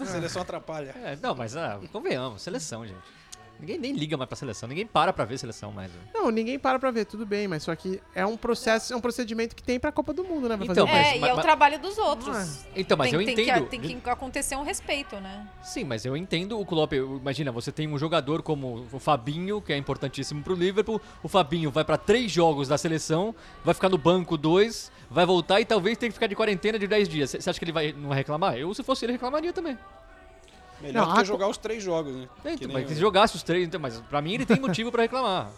a seleção atrapalha. É, não, mas ah, convenhamos, seleção, gente. Ninguém nem liga mais pra seleção, ninguém para pra ver seleção mais. né? Não, ninguém para pra ver, tudo bem, mas só que é um processo, é um procedimento que tem pra Copa do Mundo, né? Pra Então, fazer mas- É, e é o mas- trabalho dos outros. Então, mas tem, eu tem que- entendo. tem que acontecer um respeito, né? Sim, mas eu entendo o Klopp. Imagina, você tem um jogador como o Fabinho, que é importantíssimo pro Liverpool. O Fabinho vai pra três jogos da seleção, vai ficar no banco dois, vai voltar e talvez tenha que ficar de quarentena de 10 dias. Você acha que ele vai não vai reclamar? Eu, se fosse ele, reclamaria também. Melhor Não, do que jogar os três jogos, né? Que então, mas o- se jogasse os três, então, mas pra mim ele tem motivo pra reclamar.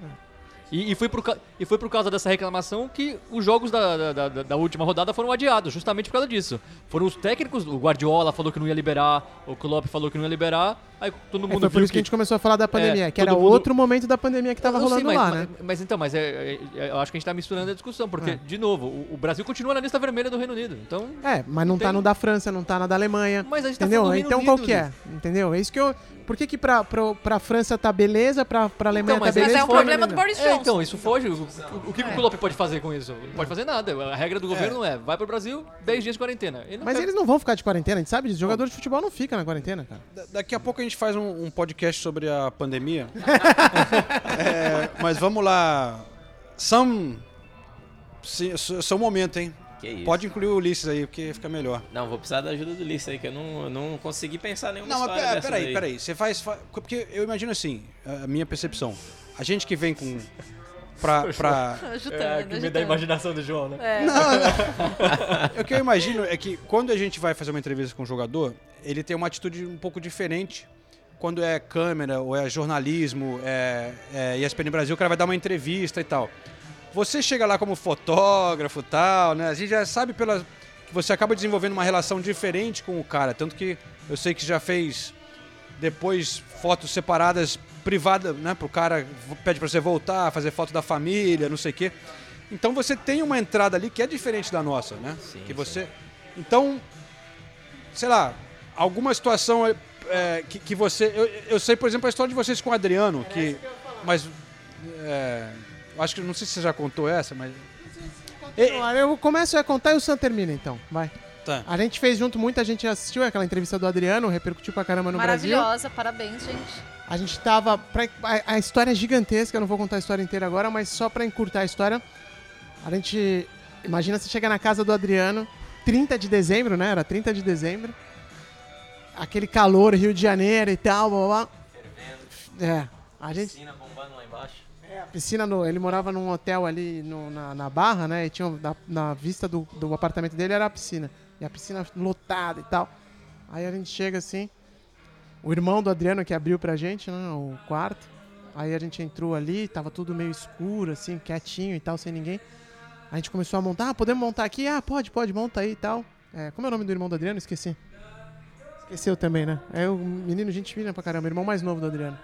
E, e, foi por, e foi por causa dessa reclamação que os jogos da, da, da- da última rodada foram adiados, justamente por causa disso. Foram os técnicos, o Guardiola falou que não ia liberar, o Klopp falou que não ia liberar, aí todo É, mundo foi por isso que a gente começou a falar da pandemia, É, que era mundo- outro momento da pandemia que tava Eu sei, rolando mas, lá, mas- né? Mas então, mas é, é- é- eu acho que a gente tá misturando a discussão, porque, É. de novo, o, o Brasil continua na lista vermelha do Reino Unido. Então, É, mas não tá Tem- no da França, não tá na da Alemanha. Mas a gente tá entendeu? Reino então qual Unido, que é? Entendeu? É isso que eu. Por que, que pra, pra, pra França tá beleza, pra, pra Alemanha Então, mas tá mas beleza? é um problema do? Boris É, Johnson. então, isso foge. O, o- o que, que o Klopp pode fazer com isso? Não pode fazer nada. A regra do governo é, vai pro Brasil, 10 dias de quarentena. Ele Mas quer- eles não vão ficar de quarentena, a gente sabe disso. Jogador de futebol não fica na quarentena, cara. Da- Daqui a pouco a gente faz um, um podcast sobre a pandemia. É, mas vamos lá. São. se- Seu momento, hein? Que isso. Pode incluir o Ulisses aí, porque fica melhor. Não, vou precisar da ajuda do Ulisses aí, que eu não, eu não consegui pensar nenhuma Não, mas história dessas peraí, aí. peraí. Você faz, fa- Porque eu imagino assim, a minha percepção. A gente que vem com. Pra. pra... Ajudando, É, que me dá a imaginação do João, né? É. o que eu imagino é que quando a gente vai fazer uma entrevista com um jogador, ele tem uma atitude um pouco diferente. Quando é câmera ou é jornalismo, é, é ESPN Brasil, o cara vai dar uma entrevista e tal. Você chega lá como fotógrafo e tal, né? A gente já sabe pela que você acaba desenvolvendo uma relação diferente com o cara, tanto que eu sei que já fez depois fotos separadas privadas, né, pro cara pede para você voltar, fazer foto da família, não sei o quê. Então você tem uma entrada ali que é diferente da nossa, né? Sim, que você Então, sei lá, alguma situação é, é, que, que você eu, eu sei, por exemplo, a história de vocês com o Adriano, que mas é, acho que não sei se você já contou essa, mas Não, Eu começo a contar e o Sam termina, então. Vai. Tá. A gente fez junto, muita gente assistiu aquela entrevista do Adriano, repercutiu pra caramba no Brasil. Maravilhosa, parabéns, gente. A gente tava. Pra, a, a história é gigantesca, eu não vou contar a história inteira agora, mas só pra encurtar a história. A gente. Imagina você chegar na casa do Adriano, 30 de dezembro, né? Era 30 de dezembro. Aquele calor, Rio de Janeiro e tal, blá blá. blá. É. A gente. Piscina bombando lá embaixo. A piscina, no, ele morava num hotel ali no- na, na Barra, né? E tinha na, na vista do, do apartamento dele era a piscina. E a piscina lotada e tal. Aí a gente chega assim. O irmão do Adriano que abriu pra gente, né? O quarto. Aí a gente entrou ali, tava tudo meio escuro, assim, quietinho e tal, sem ninguém. A gente começou a montar. Ah, podemos montar aqui? Ah, pode, pode, monta aí e tal. É, como é o nome do irmão do Adriano? Esqueci. Esqueceu também, né? É o menino gente fina pra caramba, irmão mais novo do Adriano.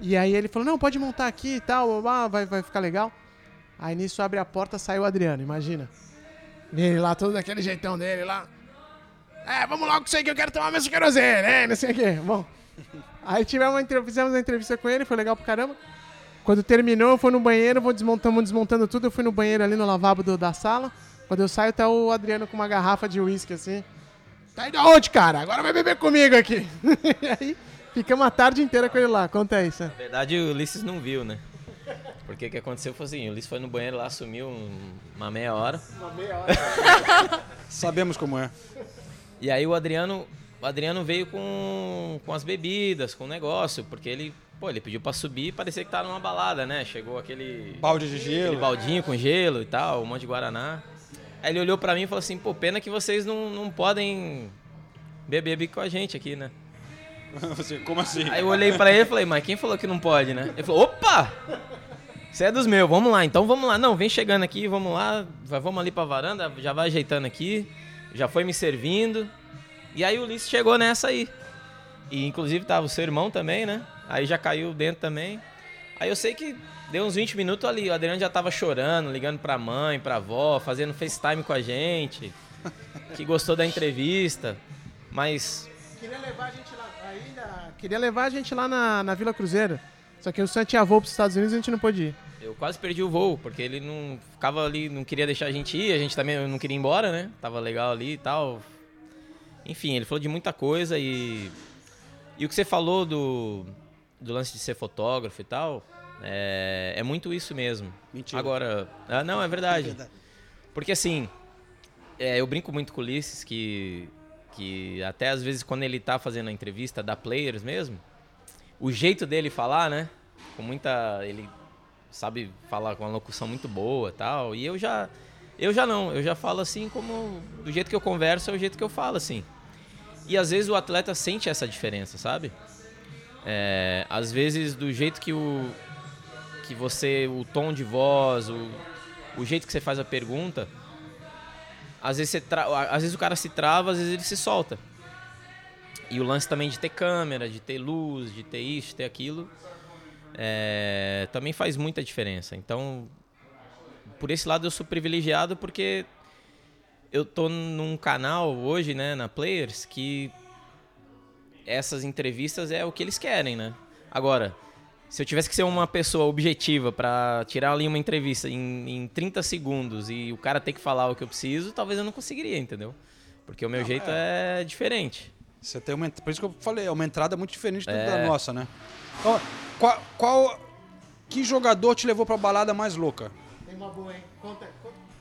E aí ele falou, não, pode montar aqui e tal, vai, vai ficar legal. Aí nisso abre a porta, sai o Adriano, imagina. Ele lá, todo daquele jeitão dele lá. É, vamos logo com isso aí que eu quero tomar meu querosene, né? Não sei o quê. Bom. Aí tivemos uma, entre- fizemos uma entrevista com ele, foi legal pra caramba. Quando terminou, eu fui no banheiro, vou desmontando, desmontando tudo. Eu fui no banheiro ali no lavabo do- da sala. Quando eu saio, tá o Adriano com uma garrafa de uísque assim. Tá indo aonde, cara? Agora vai beber comigo aqui. e aí, ficamos a tarde inteira com ele lá. Conta aí, Sam. Na verdade, o Ulisses não viu, né? Porque o que aconteceu foi assim, o Ulisses foi no banheiro lá, sumiu um- uma meia hora. Uma meia hora. sabemos como é. E aí o Adriano, o Adriano veio com, com as bebidas, com o negócio, porque ele, pô, ele pediu pra subir e parecia que tava numa balada, né? Chegou aquele Balde de gelo. aquele baldinho com gelo e tal, um monte de guaraná. Aí ele olhou pra mim e falou assim: "Pô, pena que vocês não, não podem beber bico com a gente aqui, né?" Você, como assim? Aí eu olhei pra ele e falei: "Mas quem falou que não pode, né?" Ele falou: "Opa! Você é dos meus, vamos lá. Então vamos lá. Não, vem chegando aqui, vamos lá. Vamos ali pra varanda, já vai ajeitando aqui. Já foi me servindo. E aí o Ulisses chegou nessa aí. E inclusive tava o seu irmão também, né? Aí já caiu dentro também. Aí eu sei que deu uns 20 minutos ali. O Adriano já tava chorando, ligando pra mãe, pra avó, fazendo FaceTime com a gente. Que gostou da entrevista. Mas Queria levar a gente lá, queria levar a gente lá na, na Vila Cruzeiro. Só que o Sam tinha voo pros Estados Unidos e a gente não pôde ir. Eu quase perdi o voo, porque ele não ficava ali, não queria deixar a gente ir, a gente também não queria ir embora, né? Tava legal ali e tal. Enfim, ele falou de muita coisa e. E o que você falou do. do lance de ser fotógrafo e tal, é, é muito isso mesmo. Mentira. Agora, ah, não, é verdade. É verdade. Porque assim, é, eu brinco muito com o Ulisses que, que até às vezes quando ele tá fazendo a entrevista da Players mesmo, o jeito dele falar, né? Com muita. Ele sabe falar com uma locução muito boa tal. E eu já. Eu já não, eu já falo assim como. Do jeito que eu converso é o jeito que eu falo, assim. E às vezes o atleta sente essa diferença, sabe? É, às vezes do jeito que o. Que você. O tom de voz, o, o jeito que você faz a pergunta. Às vezes, tra... às vezes o cara se trava, às vezes ele se solta. E o lance também de ter câmera, de ter luz, de ter isso, de ter aquilo, é, também faz muita diferença. Então, por esse lado eu sou privilegiado porque eu tô num canal hoje, né, na Players, que essas entrevistas é o que eles querem, né? Agora, se eu tivesse que ser uma pessoa objetiva para tirar ali uma entrevista em, em 30 segundos e o cara ter que falar o que eu preciso, talvez eu não conseguiria, entendeu? Porque o meu Não, jeito é. é diferente. Você tem uma, por isso que eu falei, é uma entrada muito diferente da- É. da nossa, né? Então, qual, qual- que jogador te levou pra balada mais louca? Tem uma boa, hein? Conta,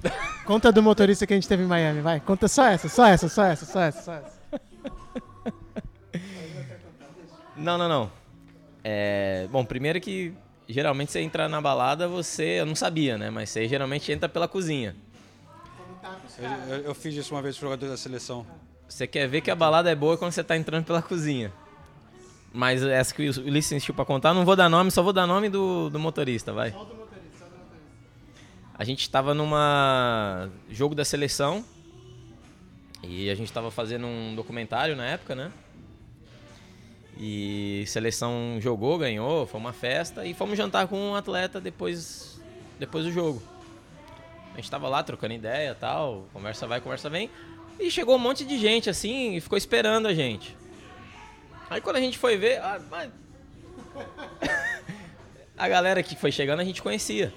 Conta do motorista que a gente teve em Miami, vai. Conta só essa, só essa, só essa, só essa, só essa. Não, não, não. É, bom, primeiro que geralmente você entra na balada, você. Eu não sabia, né? Mas você geralmente entra pela cozinha. Eu, eu- eu fiz isso uma vez com jogadores da seleção. Você quer ver que a balada é boa quando você tá entrando pela cozinha. Mas essa que o Ulisses insistiu pra contar, não vou dar nome, só vou dar nome do, do motorista, vai. A gente tava numa jogo da seleção e a gente tava fazendo um documentário na época, né? E seleção jogou, ganhou, foi uma festa e fomos jantar com um atleta depois depois do jogo. A gente tava lá trocando ideia, tal, conversa vai, conversa vem. E chegou um monte de gente assim e ficou esperando a gente. Aí quando a gente foi ver, ah, mas- a galera que foi chegando a gente conhecia.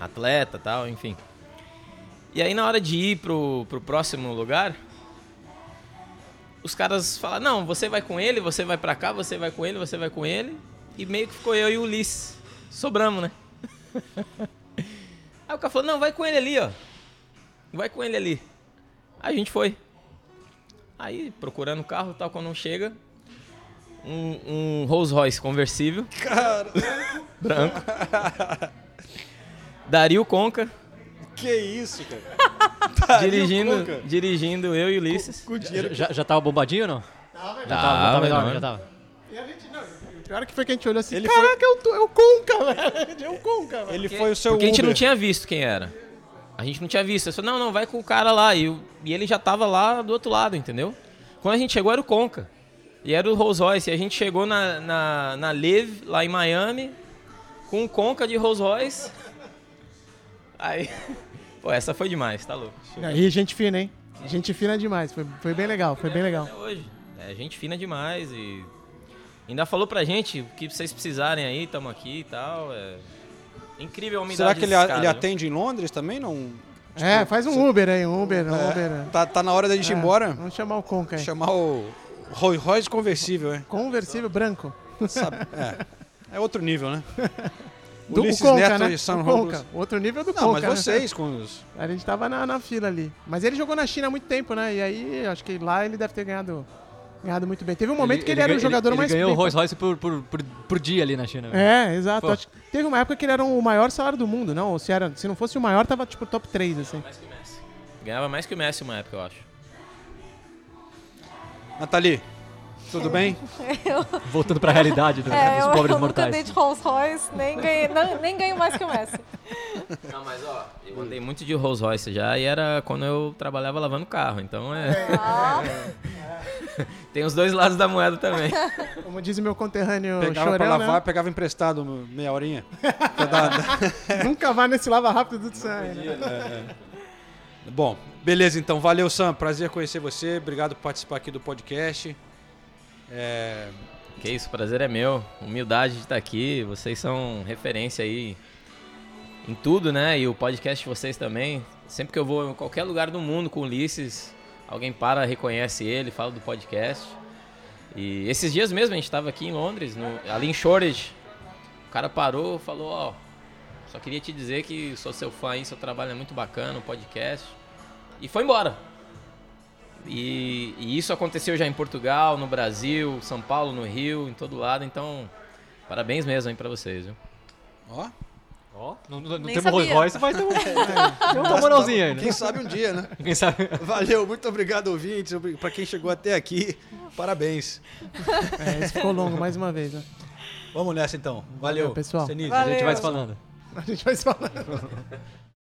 Atleta tal, enfim. E aí na hora de ir pro, pro próximo lugar, os caras falaram, não, você vai com ele, você vai pra cá, você vai com ele, você vai com ele. E meio que ficou eu e o Ulisses. Sobramos, né? Aí o cara falou, não, vai com ele ali, ó. Vai com ele ali. Aí a gente foi. Aí, procurando o carro tal, quando chega, um, um Rolls Royce conversível. Cara. Branco. Dario Conca. Que isso, cara? dirigindo, Conca. dirigindo eu e o Ulisses. Já, já tava bombadinho ou não? Tava, já tava, já tava, tava. já tava. O pior é que foi que a gente olhou assim, Ele caraca, é o, tu- é o Conca, velho. É o Conca, velho. Ele foi o seu Porque a gente não Uber. tinha visto quem era. A gente não tinha visto. Eu falei, não, não, vai com o cara lá. E, e ele já tava lá do outro lado, entendeu? Quando a gente chegou era o Conca. E era o Rolls Royce. E a gente chegou na, na, na Live, lá em Miami, com o Conca de Rolls Royce. Aí, pô, essa foi demais, tá louco. E gente fina, hein? Gente fina demais. Foi, foi bem legal, foi bem legal. Até hoje. É gente fina demais e ainda falou pra gente o que vocês precisarem aí, tamo aqui e tal. É incrível a umidade Será que ele, desses a- caras, ele atende em Londres também? Não. É, faz um Uber aí, um Uber, um É, Uber. Tá, tá na hora da gente ir É, embora. Vamos chamar o Conca aí. Chamar o Roy Royce conversível, é. Conversível branco. Sabe, é. É outro nível, né? Do, o Ulisses Conca, Neto né? e Sam o Conca. Outro nível do Não, Conca. mas né? vocês com os. A gente tava na, na fila ali. Mas ele jogou na China há muito tempo, né? E aí, acho que lá ele deve ter ganhado, ganhado muito bem. Teve um momento que ele, era o ganha- jogador ele, mais Ele ganhou o Rolls Royce por, por, por, por dia ali na China. velho. É, exato. Acho que teve uma época que ele era o maior salário do mundo, não? Ou se, era, se não fosse o maior, tava tipo top 3, assim. Ganhava mais que o Messi uma época, eu acho. Nathalie, tudo bem? Eu, Voltando pra realidade do- é, dos eu, pobres eu nunca andei mortais. de Rolls Royce, nem ganhei, não- nem ganho mais que o Messi. Não, mas ó, eu andei muito de Rolls Royce já e era quando eu trabalhava lavando carro, então é. Ah. Tem os dois lados da moeda também. Como diz meu conterrâneo Pegava Chorão, pra lavar, né? pegava emprestado meia horinha. Dar- Nunca vá nesse lava rápido do Sam. É, Né? é. Bom, beleza então. Valeu, Sam. Prazer conhecer você. Obrigado por participar aqui do podcast. É, Que isso, prazer é meu. Humildade de estar aqui. Vocês são referência aí em tudo, né? E o podcast de vocês também. Sempre que eu vou em qualquer lugar do mundo com o Ulisses, alguém para, reconhece ele, fala do podcast. E esses dias mesmo a gente estava aqui em Londres, no, ali em Shoreditch. O cara parou, falou, ó, só queria te dizer que sou seu fã aí, seu trabalho é muito bacana, o podcast. E foi embora. E, e isso aconteceu já em Portugal, no Brasil, São Paulo, no Rio, em todo lado. Então, parabéns mesmo aí pra vocês, viu? Ó. Ó, não, temos Rolls. Royce, mas temos tem uma moralzinha aí, né? Quem sabe um dia, né? Quem sabe. Valeu, muito obrigado, ouvintes. Pra quem chegou até aqui, parabéns. É, esse ficou longo mais uma vez, né? Vamos nessa então. Valeu, Valeu, pessoal. Senise. A gente vai se falando. A gente vai se falando.